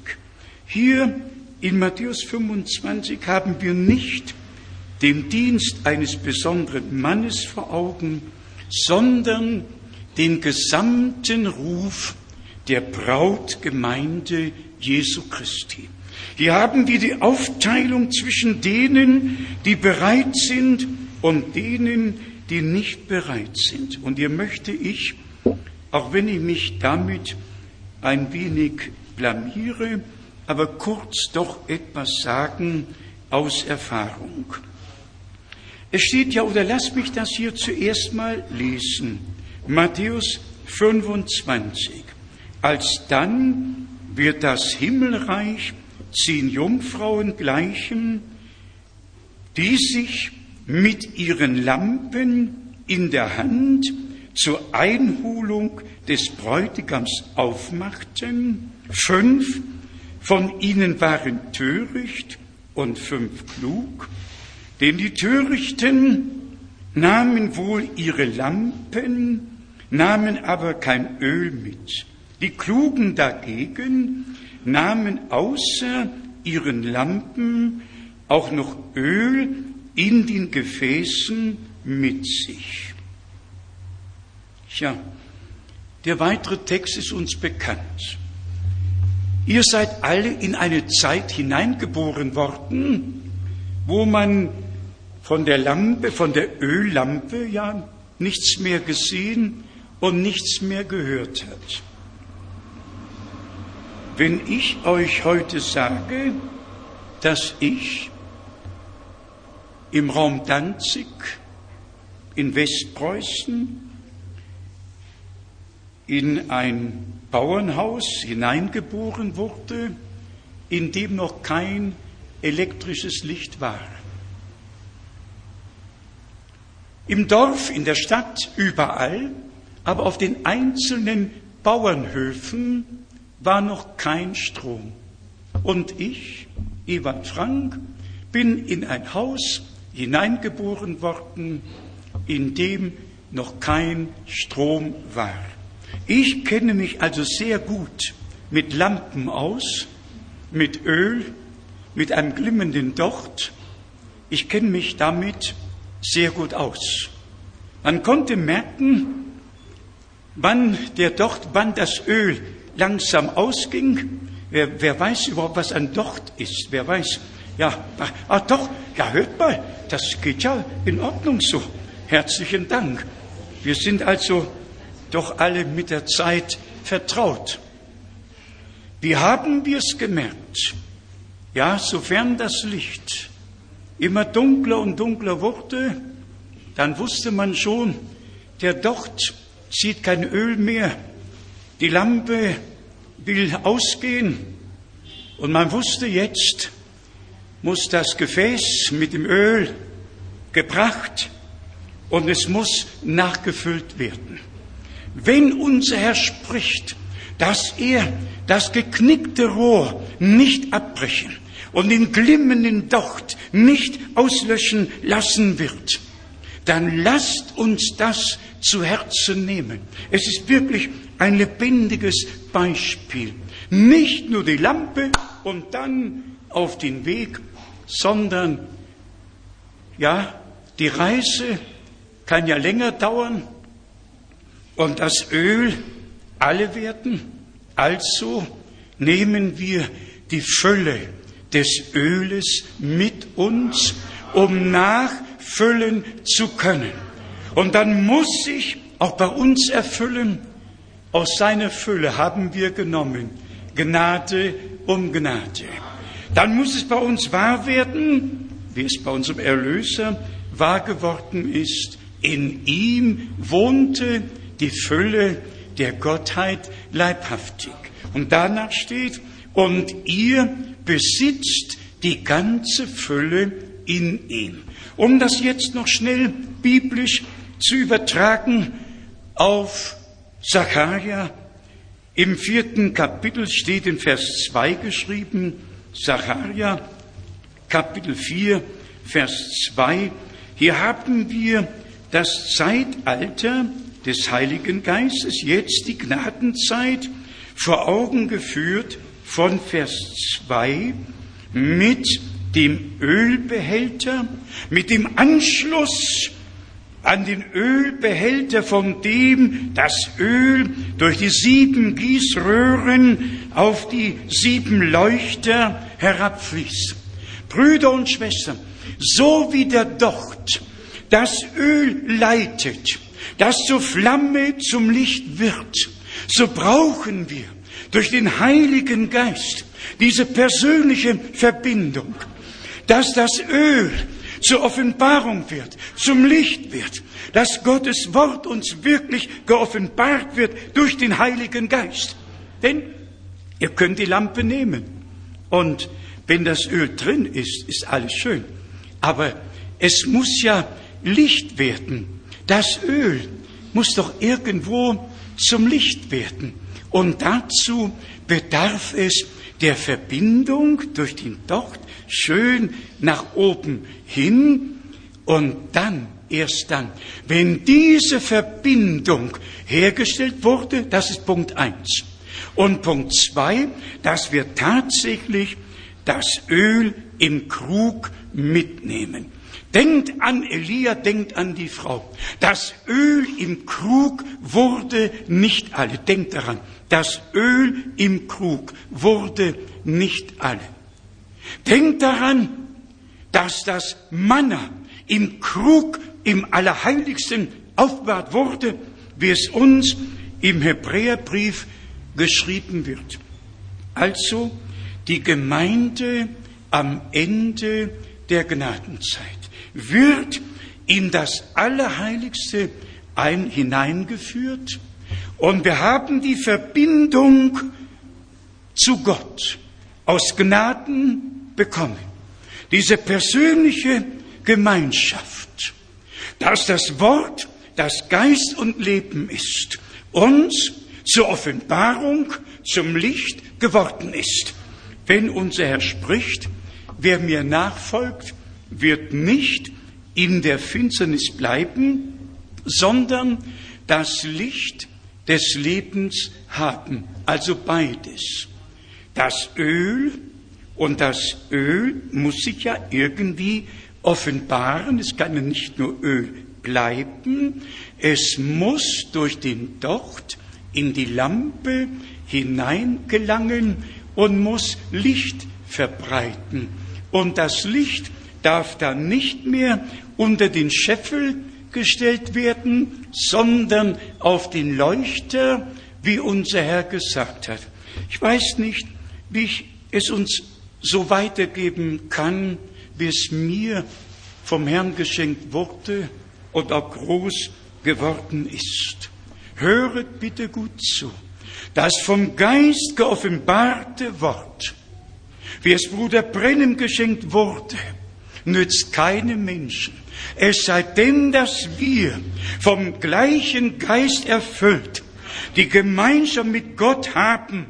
Hier in Matthäus 25 haben wir nicht den Dienst eines besonderen Mannes vor Augen, sondern den gesamten Ruf der Brautgemeinde Jesu Christi. Hier haben wir die Aufteilung zwischen denen, die bereit sind und denen, die nicht bereit sind. Und hier möchte ich auch wenn ich mich damit ein wenig blamiere, aber kurz doch etwas sagen aus Erfahrung. Es steht ja, oder lass mich das hier zuerst mal lesen. Matthäus 25. Alsdann wird das Himmelreich zehn Jungfrauen gleichen, die sich mit ihren Lampen in der Hand zur Einholung des Bräutigams aufmachten. Fünf von ihnen waren töricht und fünf klug, denn die Törichten nahmen wohl ihre Lampen, nahmen aber kein Öl mit. Die Klugen dagegen nahmen außer ihren Lampen auch noch Öl in den Gefäßen mit sich. Tja, der weitere Text ist uns bekannt. Ihr seid alle in eine Zeit hineingeboren worden, wo man von der Lampe, von der Öllampe ja nichts mehr gesehen und nichts mehr gehört hat. Wenn ich euch heute sage, dass ich im Raum Danzig in Westpreußen in ein Bauernhaus hineingeboren wurde, in dem noch kein elektrisches Licht war. Im Dorf, in der Stadt, überall, aber auf den einzelnen Bauernhöfen war noch kein Strom. Und ich, Ewald Frank, bin in ein Haus hineingeboren worden, in dem noch kein Strom war. Ich kenne mich also sehr gut mit Lampen aus, mit Öl, mit einem glimmenden Docht. Ich kenne mich damit sehr gut aus. Man konnte merken, wann der Docht, wann das Öl langsam ausging. Wer, wer weiß überhaupt, was ein Docht ist? Wer weiß? Ja, ah doch, ja, hört mal, das geht ja in Ordnung so. Herzlichen Dank. Wir sind also doch alle mit der Zeit vertraut. Wie haben wir es gemerkt? Ja, sofern das Licht immer dunkler und dunkler wurde, dann wusste man schon, der Docht zieht kein Öl mehr, die Lampe will ausgehen und man wusste jetzt, muss das Gefäß mit dem Öl gebracht und es muss nachgefüllt werden. Wenn unser Herr spricht, dass er das geknickte Rohr nicht abbrechen und den glimmenden Docht nicht auslöschen lassen wird, dann lasst uns das zu Herzen nehmen. Es ist wirklich ein lebendiges Beispiel. Nicht nur die Lampe und dann auf den Weg, sondern ja, die Reise kann ja länger dauern, und das Öl alle werden. Also nehmen wir die Fülle des Öles mit uns, um nachfüllen zu können. Und dann muss sich auch bei uns erfüllen, aus seiner Fülle haben wir genommen, Gnade um Gnade. Dann muss es bei uns wahr werden, wie es bei unserem Erlöser wahr geworden ist. In ihm wohnte die Fülle der Gottheit leibhaftig. Und danach steht, und ihr besitzt die ganze Fülle in ihm. Um das jetzt noch schnell biblisch zu übertragen auf Zacharia, im vierten Kapitel steht in Vers 2 geschrieben, Zacharia, Kapitel 4, Vers 2, hier haben wir das Zeitalter des Heiligen Geistes, jetzt die Gnadenzeit, vor Augen geführt von Vers 2 mit dem Ölbehälter, mit dem Anschluss an den Ölbehälter, von dem das Öl durch die sieben Gießröhren auf die sieben Leuchter herabfließt. Brüder und Schwestern, so wie der Docht das Öl leitet, das zur Flamme zum Licht wird, so brauchen wir durch den Heiligen Geist diese persönliche Verbindung, dass das Öl zur Offenbarung wird, zum Licht wird, dass Gottes Wort uns wirklich geoffenbart wird durch den Heiligen Geist. Denn ihr könnt die Lampe nehmen und wenn das Öl drin ist, ist alles schön. Aber es muss ja Licht werden. Das Öl muss doch irgendwo zum Licht werden. Und dazu bedarf es der Verbindung durch den Docht schön nach oben hin und dann, erst dann, wenn diese Verbindung hergestellt wurde, das ist Punkt eins. Und Punkt zwei, dass wir tatsächlich das Öl im Krug mitnehmen. Denkt an Elia, denkt an die Frau. Das Öl im Krug wurde nicht alle. Denkt daran, das Öl im Krug wurde nicht alle. Denkt daran, dass das Manna im Krug im Allerheiligsten aufbewahrt wurde, wie es uns im Hebräerbrief geschrieben wird. Also die Gemeinde am Ende der Gnadenzeit wird in das Allerheiligste ein hineingeführt und wir haben die Verbindung zu Gott aus Gnaden bekommen. Diese persönliche Gemeinschaft, dass das Wort, das Geist und Leben ist, uns zur Offenbarung, zum Licht geworden ist. Wenn unser Herr spricht, wer mir nachfolgt, wird nicht in der Finsternis bleiben, sondern das Licht des Lebens haben. Also beides. Das Öl und das Öl muss sich ja irgendwie offenbaren. Es kann ja nicht nur Öl bleiben. Es muss durch den Docht in die Lampe hineingelangen und muss Licht verbreiten. Und das Licht darf dann nicht mehr unter den Scheffel gestellt werden, sondern auf den Leuchter, wie unser Herr gesagt hat. Ich weiß nicht, wie ich es uns so weitergeben kann, wie es mir vom Herrn geschenkt wurde und auch groß geworden ist. Höret bitte gut zu. Das vom Geist geoffenbarte Wort, wie es Bruder Brennem geschenkt wurde, nützt keinem Menschen. Es sei denn, dass wir vom gleichen Geist erfüllt die Gemeinschaft mit Gott haben,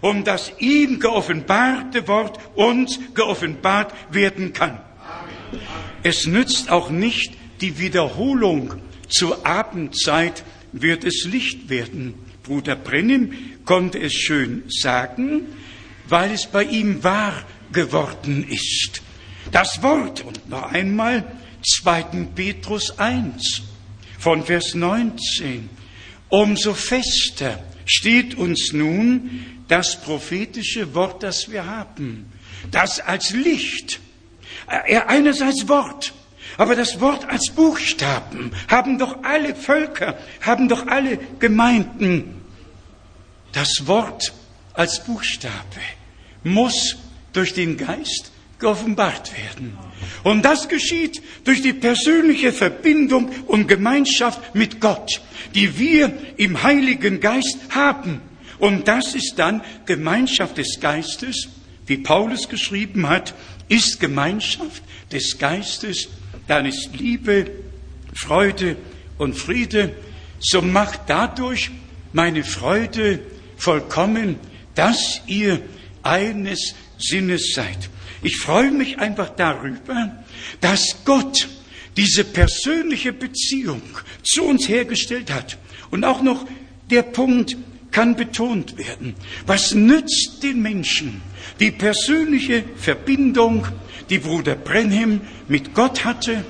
um das ihm geoffenbarte Wort uns geoffenbart werden kann. Es nützt auch nicht die Wiederholung zur Abendzeit wird es Licht werden. Bruder Brennim konnte es schön sagen, weil es bei ihm wahr geworden ist. Das Wort, und noch einmal 2. Petrus 1 von Vers 19, umso fester steht uns nun das prophetische Wort, das wir haben, das als Licht, er einerseits Wort, aber das Wort als Buchstaben haben doch alle Völker, haben doch alle Gemeinden. Das Wort als Buchstabe muss durch den Geist geoffenbart werden. Und das geschieht durch die persönliche Verbindung und Gemeinschaft mit Gott, die wir im Heiligen Geist haben. Und das ist dann Gemeinschaft des Geistes, wie Paulus geschrieben hat, ist Gemeinschaft des Geistes, dann ist Liebe, Freude und Friede, so macht dadurch meine Freude vollkommen, dass ihr eines Sinnes seid. Ich freue mich einfach darüber, dass Gott diese persönliche Beziehung zu uns hergestellt hat. Und auch noch der Punkt kann betont werden. Was nützt den Menschen die persönliche Verbindung, die Bruder Brenhem mit Gott hatte,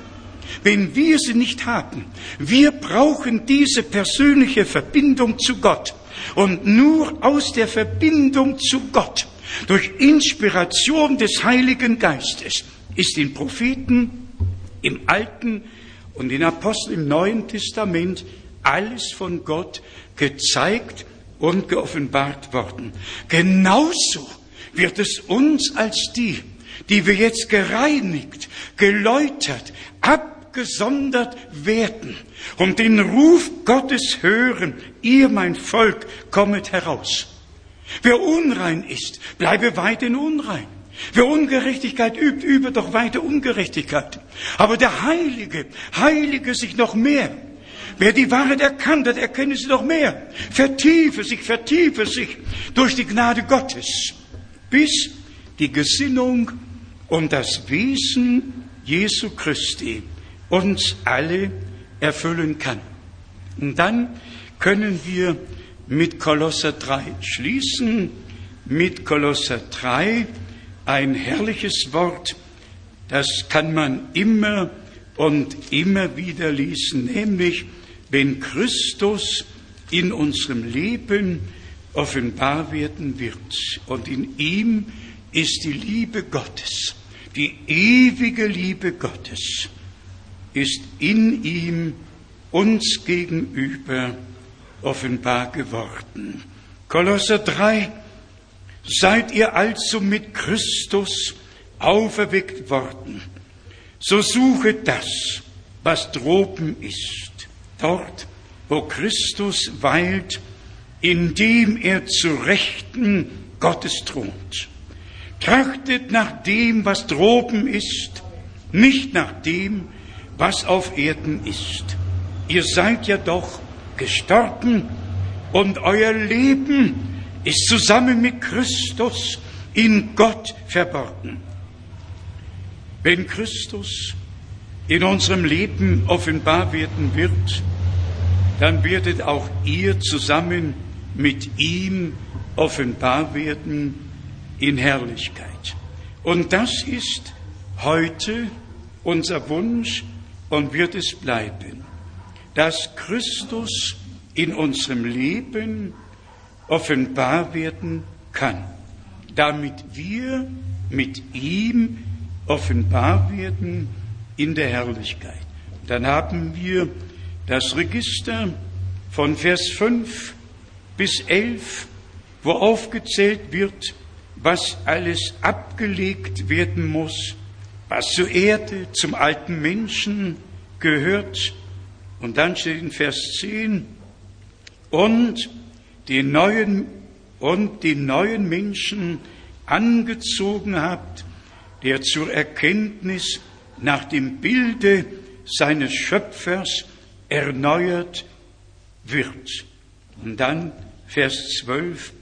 wenn wir sie nicht haben? Wir brauchen diese persönliche Verbindung zu Gott. Und nur aus der Verbindung zu Gott durch Inspiration des Heiligen Geistes ist den Propheten im Alten und den Aposteln im Neuen Testament alles von Gott gezeigt und geoffenbart worden. Genauso wird es uns als die, die wir jetzt gereinigt, geläutert, abgesondert werden und den Ruf Gottes hören, ihr mein Volk, kommet heraus. Wer unrein ist, bleibe weiterhin unrein. Wer Ungerechtigkeit übt, übe doch weiter Ungerechtigkeit. Aber der Heilige, heilige sich noch mehr. Wer die Wahrheit erkannt hat, erkenne sie noch mehr. Vertiefe sich, vertiefe sich durch die Gnade Gottes, bis die Gesinnung und das Wesen Jesu Christi uns alle erfüllen kann. Und dann können wir mit Kolosser 3 schließen, mit Kolosser 3 ein herrliches Wort, das kann man immer und immer wieder lesen, nämlich wenn Christus in unserem Leben offenbar werden wird. Und in ihm ist die Liebe Gottes, die ewige Liebe Gottes, ist in ihm uns gegenüber offenbar geworden. Kolosser 3, seid ihr also mit Christus auferweckt worden, so suche das, was droben ist, dort, wo Christus weilt, indem er zu Rechten Gottes thront. Trachtet nach dem, was droben ist, nicht nach dem, was auf Erden ist. Ihr seid ja doch gestorben und euer Leben ist zusammen mit Christus in Gott verborgen. Wenn Christus in unserem Leben offenbar werden wird, dann werdet auch ihr zusammen mit ihm offenbar werden in Herrlichkeit. Und das ist heute unser Wunsch und wird es bleiben dass Christus in unserem Leben offenbar werden kann, damit wir mit ihm offenbar werden in der Herrlichkeit. Dann haben wir das Register von Vers 5 bis 11, wo aufgezählt wird, was alles abgelegt werden muss, was zur Erde, zum alten Menschen gehört, und dann steht in Vers 10, und die neuen, und die neuen Menschen angezogen habt, der zur Erkenntnis nach dem Bilde seines Schöpfers erneuert wird. Und dann Vers 12,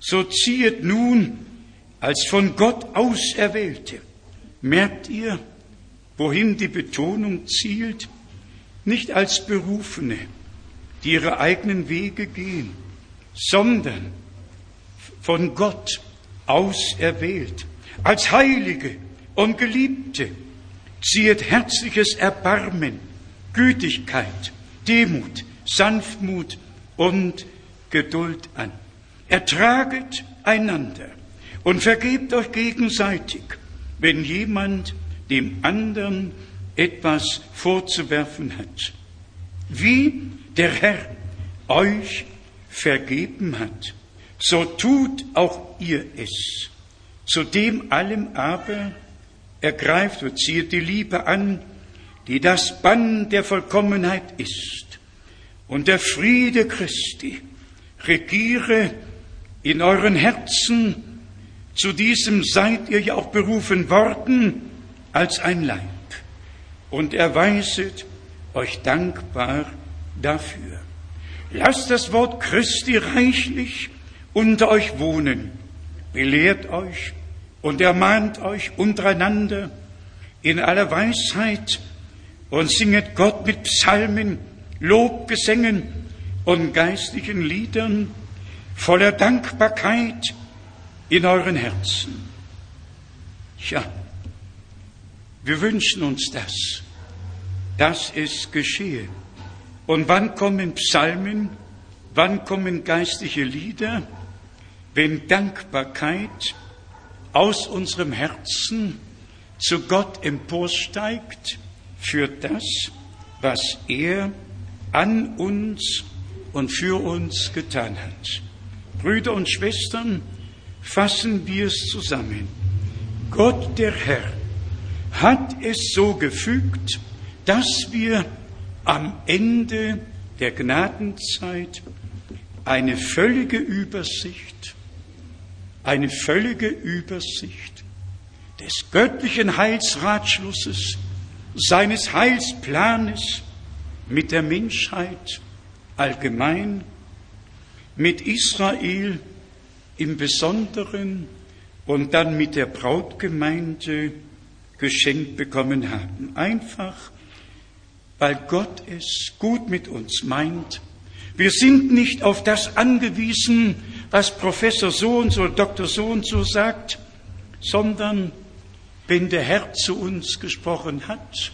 so ziehet nun als von Gott auserwählte. Merkt ihr, wohin die Betonung zielt? Nicht als Berufene, die ihre eigenen Wege gehen, sondern von Gott auserwählt, als Heilige und Geliebte, ziehet herzliches Erbarmen, Gütigkeit, Demut, Sanftmut und Geduld an. Ertraget einander und vergebt euch gegenseitig, wenn jemand dem anderen etwas vorzuwerfen hat. Wie der Herr euch vergeben hat, so tut auch ihr es. Zu dem allem aber ergreift und zieht die Liebe an, die das Band der Vollkommenheit ist. Und der Friede Christi regiere in euren Herzen. Zu diesem seid ihr ja auch berufen worden als ein Leib. Und erweiset euch dankbar dafür. Lasst das Wort Christi reichlich unter euch wohnen, belehrt euch und ermahnt euch untereinander in aller Weisheit und singet Gott mit Psalmen, Lobgesängen und geistlichen Liedern voller Dankbarkeit in euren Herzen. Ja, wir wünschen uns das, dass es geschehe. Und wann kommen Psalmen? Wann kommen geistliche Lieder? Wenn Dankbarkeit aus unserem Herzen zu Gott emporsteigt für das, was er an uns und für uns getan hat. Brüder und Schwestern, fassen wir es zusammen. Gott der Herr hat es so gefügt, dass wir am Ende der Gnadenzeit eine völlige Übersicht, eine völlige Übersicht des göttlichen Heilsratschlusses, seines Heilsplanes mit der Menschheit allgemein, mit Israel im Besonderen und dann mit der Brautgemeinde geschenkt bekommen haben. Einfach weil Gott es gut mit uns meint. Wir sind nicht auf das angewiesen, was Professor so und so, Doktor so und so sagt, sondern wenn der Herr zu uns gesprochen hat,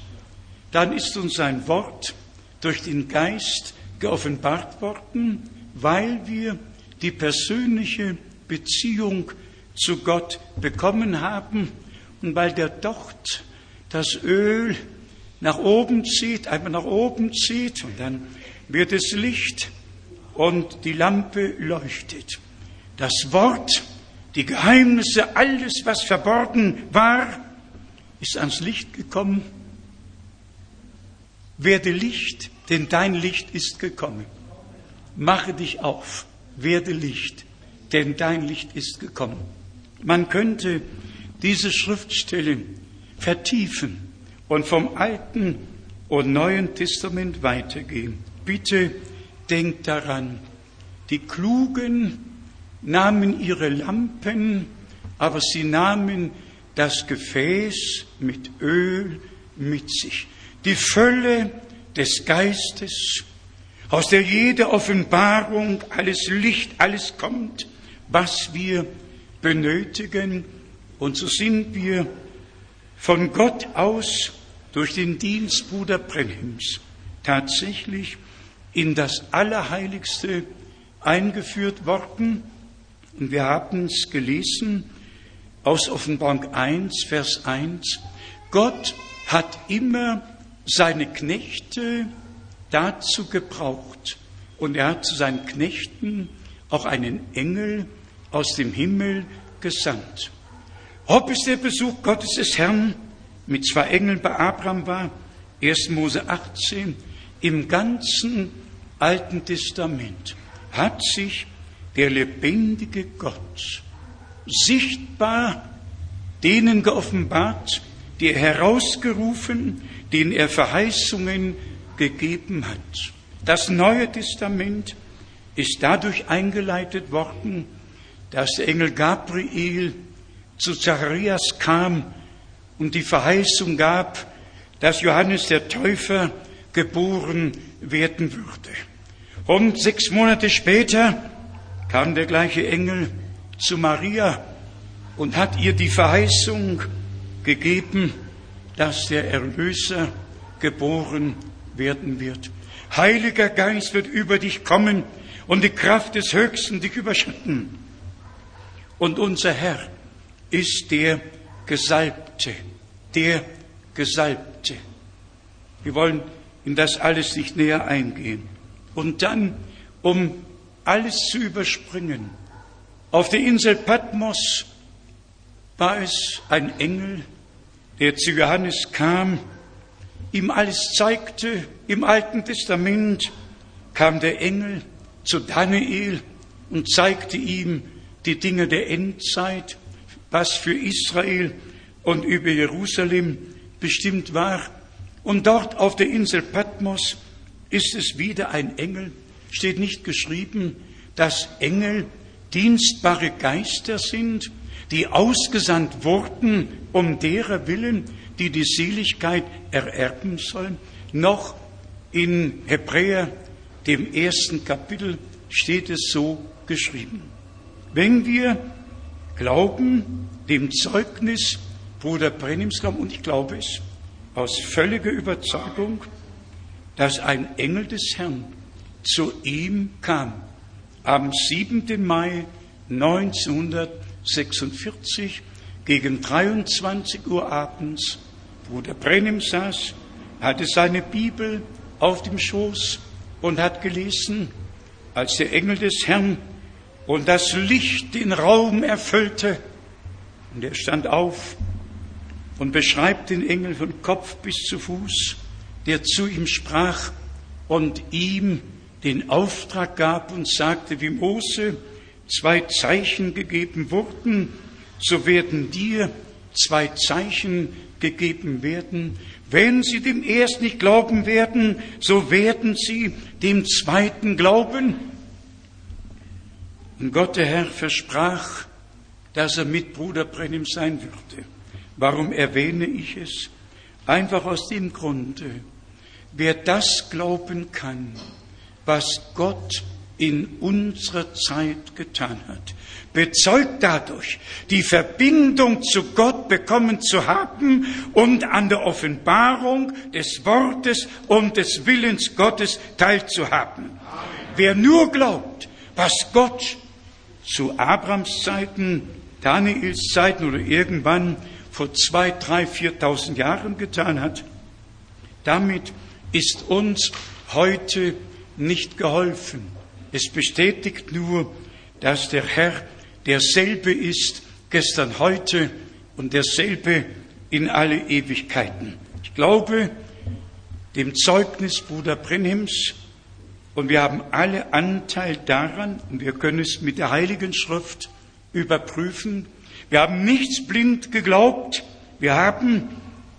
dann ist uns sein Wort durch den Geist geoffenbart worden, weil wir die persönliche Beziehung zu Gott bekommen haben und weil der Docht das Öl nach oben zieht, einmal nach oben zieht und dann wird es Licht und die Lampe leuchtet. Das Wort, die Geheimnisse, alles, was verborgen war, ist ans Licht gekommen. Werde Licht, denn dein Licht ist gekommen. Mache dich auf, werde Licht, denn dein Licht ist gekommen. Man könnte diese Schriftstelle vertiefen und vom Alten und Neuen Testament weitergehen. Bitte denkt daran, die Klugen nahmen ihre Lampen, aber sie nahmen das Gefäß mit Öl mit sich. Die Fülle des Geistes, aus der jede Offenbarung, alles Licht, alles kommt, was wir benötigen. Und so sind wir von Gott aus durch den Dienst Bruder Brenhims tatsächlich in das Allerheiligste eingeführt worden. Und wir haben es gelesen aus Offenbarung 1, Vers 1. Gott hat immer seine Knechte dazu gebraucht. Und er hat zu seinen Knechten auch einen Engel aus dem Himmel gesandt. Ob es der Besuch Gottes des Herrn mit zwei Engeln bei Abraham war, 1. Mose 18, im ganzen Alten Testament hat sich der lebendige Gott sichtbar denen geoffenbart, die er herausgerufen, denen er Verheißungen gegeben hat. Das Neue Testament ist dadurch eingeleitet worden, dass der Engel Gabriel zu Zacharias kam und die Verheißung gab, dass Johannes der Täufer geboren werden würde. Und sechs Monate später kam der gleiche Engel zu Maria und hat ihr die Verheißung gegeben, dass der Erlöser geboren werden wird. Heiliger Geist wird über dich kommen und die Kraft des Höchsten dich überschatten. Und unser Herr ist der Gesalbte, der Gesalbte. Wir wollen in das alles nicht näher eingehen. Und dann, um alles zu überspringen, auf der Insel Patmos war es ein Engel, der zu Johannes kam, ihm alles zeigte. Im Alten Testament kam der Engel zu Daniel und zeigte ihm die Dinge der Endzeit, was für Israel und über Jerusalem bestimmt war. Und dort auf der Insel Patmos ist es wieder ein Engel, steht nicht geschrieben, dass Engel dienstbare Geister sind, die ausgesandt wurden, um derer willen, die die Seligkeit ererben sollen. Noch in Hebräer, dem ersten Kapitel, steht es so geschrieben. Wenn wir glauben dem Zeugnis Bruder Brennims glauben, und ich glaube es aus völliger Überzeugung, dass ein Engel des Herrn zu ihm kam am 7. Mai 1946 gegen 23 Uhr abends. Bruder Brennim saß, hatte seine Bibel auf dem Schoß und hat gelesen, als der Engel des Herrn und das Licht den Raum erfüllte. Und er stand auf und beschreibt den Engel von Kopf bis zu Fuß, der zu ihm sprach und ihm den Auftrag gab und sagte, wie Mose zwei Zeichen gegeben wurden, so werden dir zwei Zeichen gegeben werden. Wenn sie dem ersten nicht glauben werden, so werden sie dem zweiten glauben. Und Gott der Herr versprach, dass er mit Bruder Brennim sein würde. Warum erwähne ich es? Einfach aus dem Grunde, wer das glauben kann, was Gott in unserer Zeit getan hat, bezeugt dadurch, die Verbindung zu Gott bekommen zu haben und an der Offenbarung des Wortes und des Willens Gottes teilzuhaben. Wer nur glaubt, was Gott zu Abrams Zeiten, Daniels Zeiten oder irgendwann vor zwei, drei, viertausend Jahren getan hat, damit ist uns heute nicht geholfen. Es bestätigt nur, dass der Herr derselbe ist, gestern, heute und derselbe in alle Ewigkeiten. Ich glaube dem Zeugnis Bruder Brenhims und wir haben alle Anteil daran und wir können es mit der Heiligen Schrift überprüfen. Wir haben nichts blind geglaubt. Wir haben,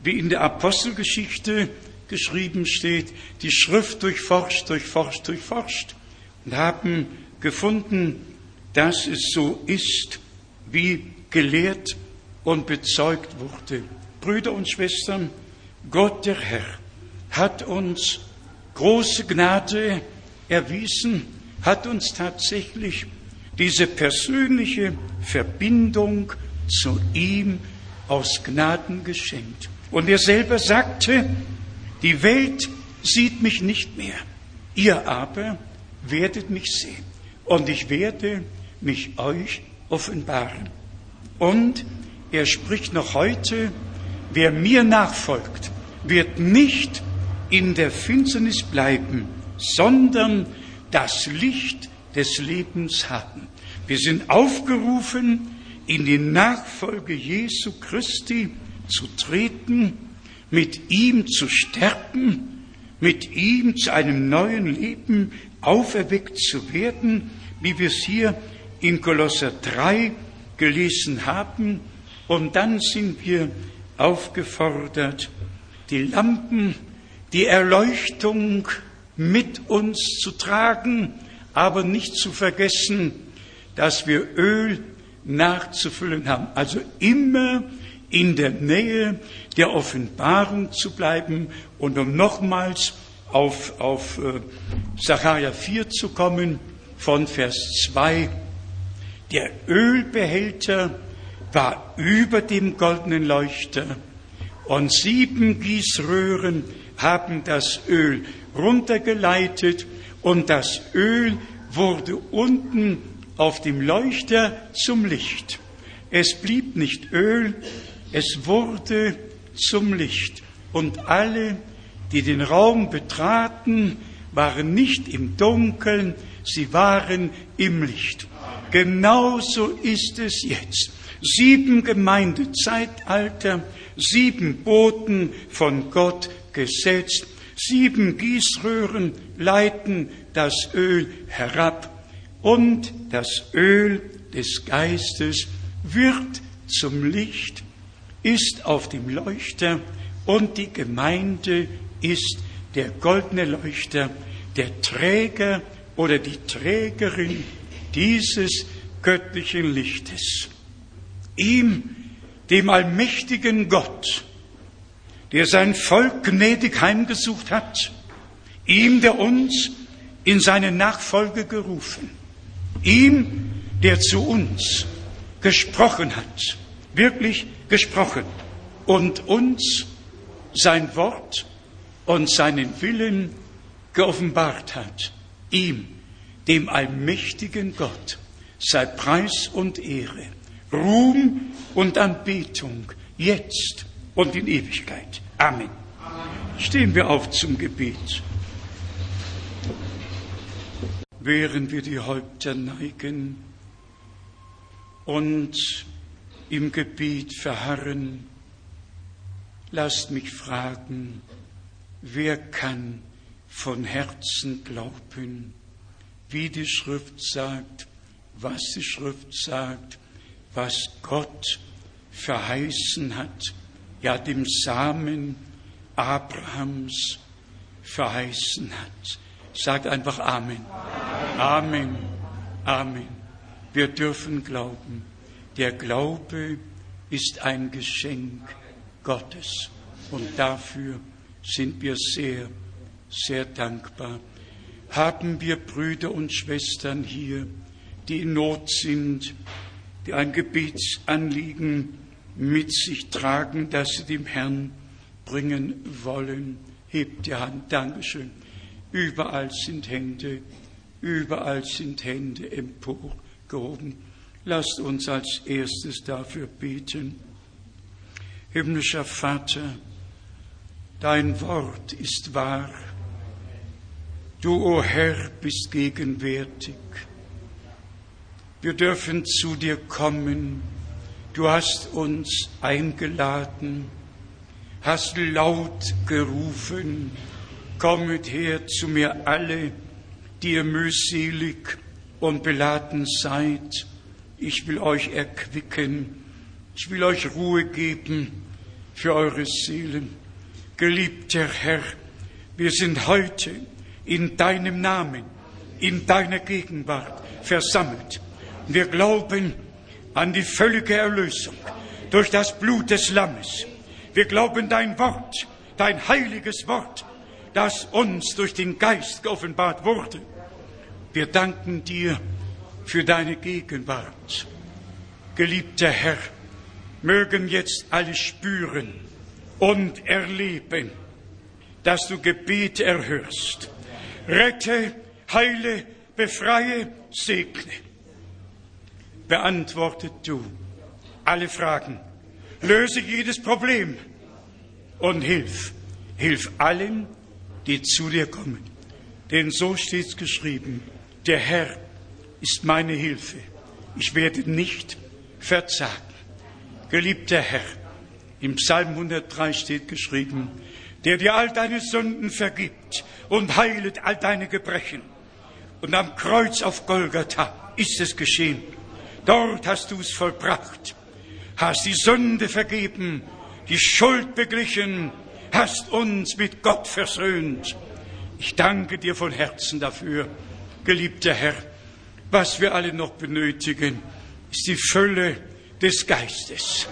wie in der Apostelgeschichte geschrieben steht, die Schrift durchforscht, durchforscht, durchforscht und haben gefunden, dass es so ist, wie gelehrt und bezeugt wurde. Brüder und Schwestern, Gott der Herr hat uns große Gnade erwiesen, hat uns tatsächlich diese persönliche Verbindung zu ihm aus Gnaden geschenkt. Und er selber sagte, die Welt sieht mich nicht mehr. Ihr aber werdet mich sehen. Und ich werde mich euch offenbaren. Und er spricht noch heute, wer mir nachfolgt, wird nicht in der Finsternis bleiben, sondern das Licht des Lebens haben. Wir sind aufgerufen, in die Nachfolge Jesu Christi zu treten mit ihm zu sterben, mit ihm zu einem neuen Leben auferweckt zu werden, wie wir es hier in Kolosser 3 gelesen haben. Und dann sind wir aufgefordert, die Lampen, die Erleuchtung mit uns zu tragen, aber nicht zu vergessen, dass wir Öl nachzufüllen haben. Also immer in der Nähe der Offenbarung zu bleiben und um nochmals auf, auf äh, Sacharja 4 zu kommen, von Vers 2. Der Ölbehälter war über dem goldenen Leuchter und sieben Gießröhren haben das Öl runtergeleitet und das Öl wurde unten auf dem Leuchter zum Licht. Es blieb nicht Öl, es wurde zum Licht. Und alle, die den Raum betraten, waren nicht im Dunkeln, sie waren im Licht. Genauso ist es jetzt. Sieben Gemeindezeitalter, sieben Boten von Gott gesetzt, sieben Gießröhren leiten das Öl herab und das Öl des Geistes wird zum Licht, ist auf dem Leuchter und die Gemeinde ist der goldene Leuchter, der Träger oder die Trägerin dieses göttlichen Lichtes. Ihm, dem allmächtigen Gott, der sein Volk gnädig heimgesucht hat, ihm, der uns in seine Nachfolge gerufen, ihm, der zu uns gesprochen hat, wirklich gesprochen und uns sein Wort und seinen Willen geoffenbart hat. Ihm, dem allmächtigen Gott, sei Preis und Ehre, Ruhm und Anbetung, jetzt und in Ewigkeit. Amen. Stehen wir auf zum Gebet. Während wir die Häupter neigen und im Gebet verharren, lasst mich fragen, wer kann von Herzen glauben, wie die Schrift sagt, was die Schrift sagt, was Gott verheißen hat, ja dem Samen Abrahams verheißen hat. Sagt einfach Amen. Amen. Amen. Wir dürfen glauben. Der Glaube ist ein Geschenk Gottes. Und dafür sind wir sehr, sehr dankbar. Haben wir Brüder und Schwestern hier, die in Not sind, die ein Gebetsanliegen mit sich tragen, das sie dem Herrn bringen wollen. Hebt die Hand. Dankeschön. Überall sind Hände, überall sind Hände emporgehoben. Lasst uns als erstes dafür beten. Himmlischer Vater, dein Wort ist wahr. Du, o oh Herr, bist gegenwärtig. Wir dürfen zu dir kommen. Du hast uns eingeladen, hast laut gerufen, kommet her zu mir alle, die ihr mühselig und beladen seid. Ich will euch erquicken, ich will euch Ruhe geben für eure Seelen. Geliebter Herr, wir sind heute in deinem Namen, in deiner Gegenwart versammelt wir glauben an die völlige Erlösung durch das Blut des Lammes. Wir glauben dein Wort, dein heiliges Wort, das uns durch den Geist geoffenbart wurde. Wir danken dir für deine Gegenwart. Geliebter Herr, mögen jetzt alle spüren und erleben, dass du Gebet erhörst. Rette, heile, befreie, segne beantwortet du alle Fragen, löse jedes Problem und hilf, hilf allen, die zu dir kommen. Denn so steht's geschrieben, der Herr ist meine Hilfe. Ich werde nicht verzagen. Geliebter Herr, im Psalm 103 steht geschrieben, der dir all deine Sünden vergibt und heilet all deine Gebrechen. Und am Kreuz auf Golgatha ist es geschehen. Dort hast du es vollbracht, hast die Sünde vergeben, die Schuld beglichen, hast uns mit Gott versöhnt. Ich danke dir von Herzen dafür, geliebter Herr. Was wir alle noch benötigen, ist die Fülle des Geistes.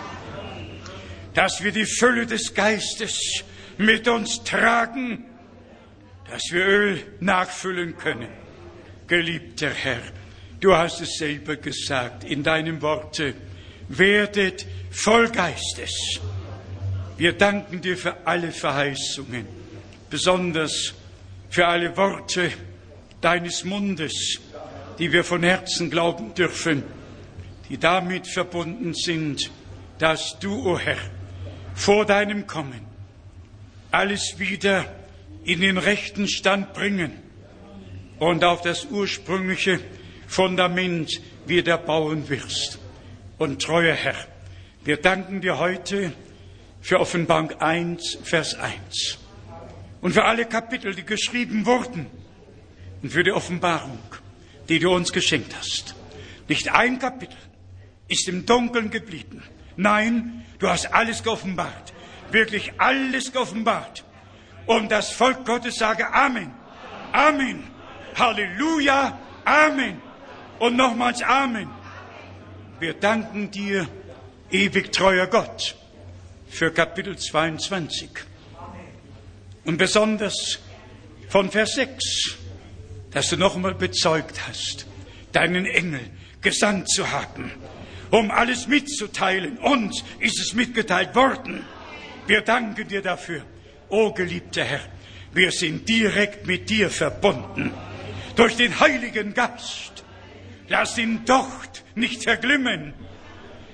Dass wir die Fülle des Geistes mit uns tragen, dass wir Öl nachfüllen können. Geliebter Herr, Du hast es selber gesagt in deinem Worte. Werdet voll Geistes. Wir danken dir für alle Verheißungen, besonders für alle Worte deines Mundes, die wir von Herzen glauben dürfen, die damit verbunden sind, dass du, o oh Herr, vor deinem Kommen alles wieder in den rechten Stand bringen und auf das ursprüngliche Fundament wieder bauen wirst. Und treuer Herr, wir danken dir heute für Offenbarung 1, Vers 1 und für alle Kapitel, die geschrieben wurden und für die Offenbarung, die du uns geschenkt hast. Nicht ein Kapitel ist im Dunkeln geblieben. Nein, du hast alles geoffenbart, wirklich alles geoffenbart. Und das Volk Gottes sage Amen, Amen, Halleluja, Amen und nochmals Amen. Wir danken dir, ewig treuer Gott, für Kapitel 22 und besonders von Vers 6, dass du nochmal bezeugt hast, deinen Engel gesandt zu haben, um alles mitzuteilen. Uns ist es mitgeteilt worden. Wir danken dir dafür, o geliebter Herr. Wir sind direkt mit dir verbunden durch den Heiligen Geist. Lass ihn Docht nicht verglimmen,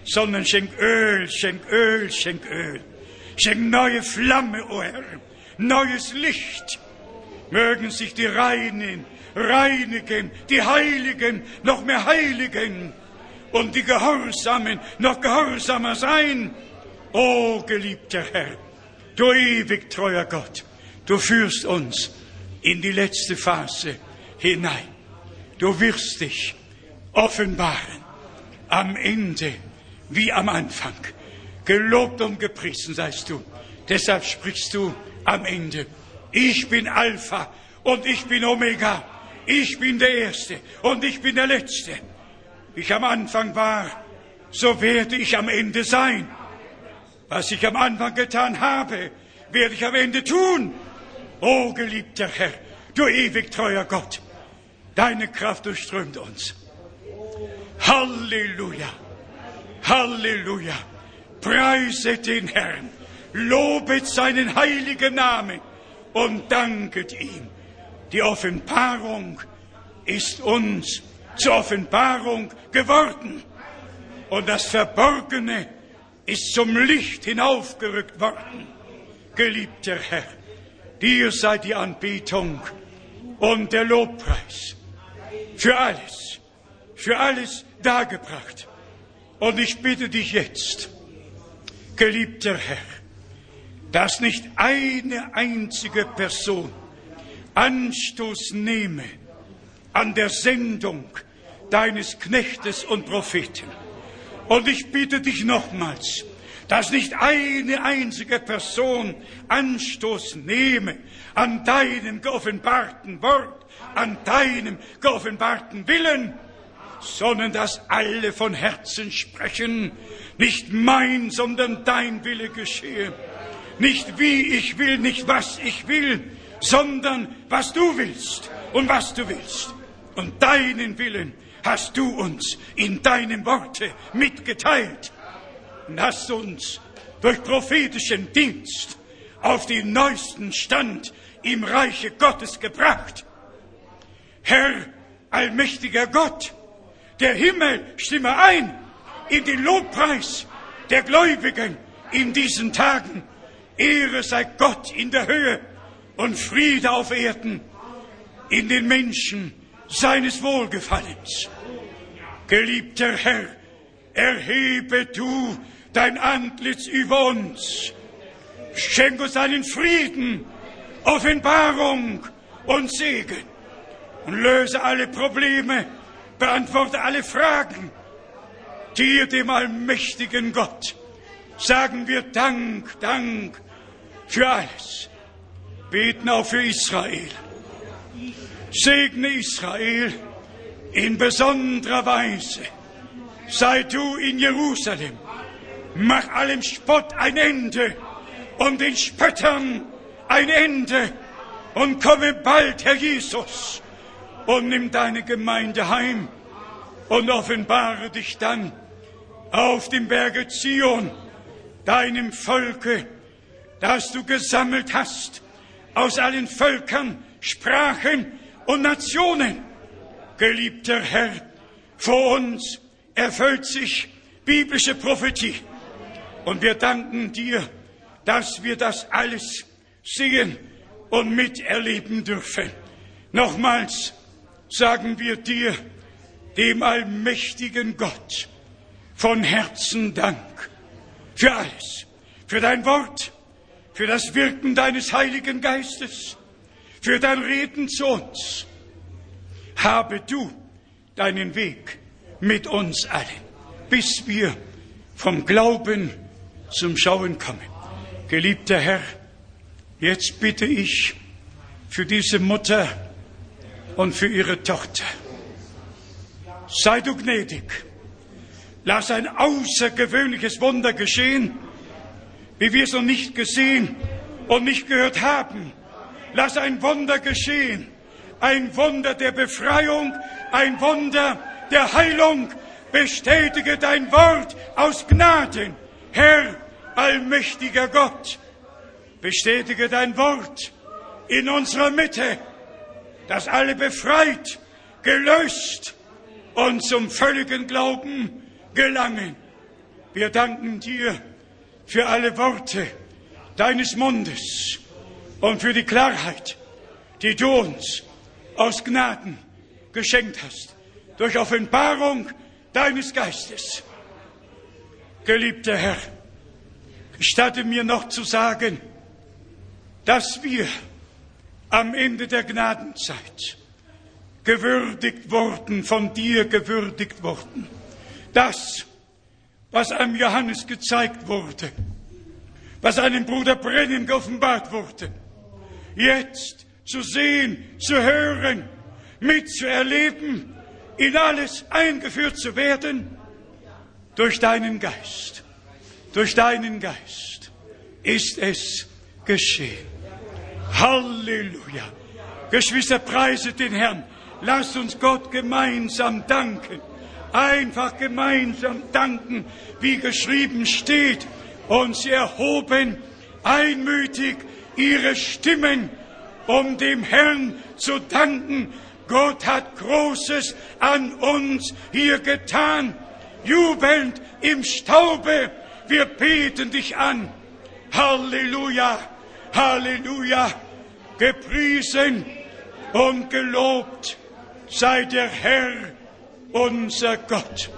sondern schenk Öl, schenk Öl, schenk Öl. Schenk neue Flamme, o oh Herr, neues Licht. Mögen sich die Reinen reinigen, die Heiligen noch mehr heiligen und die Gehorsamen noch gehorsamer sein. O geliebter Herr, du ewig treuer Gott, du führst uns in die letzte Phase hinein. Du wirst dich offenbaren am Ende wie am Anfang. Gelobt und gepriesen seist du. Deshalb sprichst du am Ende. Ich bin Alpha und ich bin Omega. Ich bin der Erste und ich bin der Letzte. Wie ich am Anfang war, so werde ich am Ende sein. Was ich am Anfang getan habe, werde ich am Ende tun. O geliebter Herr, du ewig treuer Gott, deine Kraft durchströmt uns. Halleluja, Halleluja, preiset den Herrn, lobet seinen heiligen Namen und danket ihm. Die Offenbarung ist uns zur Offenbarung geworden. Und das Verborgene ist zum Licht hinaufgerückt worden. Geliebter Herr, dir sei die Anbetung und der Lobpreis für alles, für alles dargebracht. Und ich bitte dich jetzt, geliebter Herr, dass nicht eine einzige Person Anstoß nehme an der Sendung deines Knechtes und Propheten. Und ich bitte dich nochmals, dass nicht eine einzige Person Anstoß nehme an deinem geoffenbarten Wort, an deinem geoffenbarten Willen, sondern dass alle von Herzen sprechen, nicht mein, sondern dein Wille geschehe. Nicht wie ich will, nicht was ich will, sondern was du willst und was du willst. Und deinen Willen hast du uns in deinem Worte mitgeteilt und hast uns durch prophetischen Dienst auf den neuesten Stand im Reiche Gottes gebracht. Herr, allmächtiger Gott, der Himmel stimme ein in den Lobpreis der Gläubigen in diesen Tagen. Ehre sei Gott in der Höhe und Friede auf Erden in den Menschen seines Wohlgefallens. Geliebter Herr, erhebe du dein Antlitz über uns. Schenk uns einen Frieden, Offenbarung und Segen und löse alle Probleme, beantworte alle Fragen. Dir, dem allmächtigen Gott, sagen wir Dank, Dank für alles beten auch für Israel. Segne Israel in besonderer Weise. Sei du in Jerusalem. Mach allem Spott ein Ende und den Spöttern ein Ende. Und komme bald, Herr Jesus, und nimm deine Gemeinde heim und offenbare dich dann auf dem Berge Zion, deinem Volke, das du gesammelt hast aus allen Völkern, Sprachen und Nationen. Geliebter Herr, vor uns erfüllt sich biblische Prophetie. Und wir danken dir, dass wir das alles sehen und miterleben dürfen. Nochmals sagen wir dir, dem allmächtigen Gott, von Herzen Dank für alles, für dein Wort, für das Wirken deines Heiligen Geistes, für dein Reden zu uns. Habe du deinen Weg mit uns allen, bis wir vom Glauben zum Schauen kommen. Geliebter Herr, jetzt bitte ich für diese Mutter und für ihre Tochter. Sei du gnädig. Lass ein außergewöhnliches Wunder geschehen, wie wir es noch nicht gesehen und nicht gehört haben. Lass ein Wunder geschehen, ein Wunder der Befreiung, ein Wunder der Heilung. Bestätige dein Wort aus Gnaden, Herr, allmächtiger Gott. Bestätige dein Wort in unserer Mitte, dass alle befreit, gelöst und zum völligen Glauben gelangen. Wir danken dir für alle Worte deines Mundes und für die Klarheit, die du uns aus Gnaden geschenkt hast, durch Offenbarung deines Geistes. Geliebter Herr, gestatte mir noch zu sagen, dass wir am Ende der Gnadenzeit gewürdigt wurden, von dir gewürdigt wurden. Das, was einem Johannes gezeigt wurde, was einem Bruder Brennan geoffenbart wurde, jetzt zu sehen, zu hören, mitzuerleben, in alles eingeführt zu werden, durch deinen Geist, durch deinen Geist ist es geschehen. Halleluja. Geschwister, preiset den Herrn. Lasst uns Gott gemeinsam danken. Einfach gemeinsam danken, wie geschrieben steht. Und sie erhoben einmütig ihre Stimmen, um dem Herrn zu danken. Gott hat Großes an uns hier getan. Jubelnd im Staube, wir beten dich an. Halleluja, Halleluja, gepriesen und gelobt sei der Herr, unser Gott.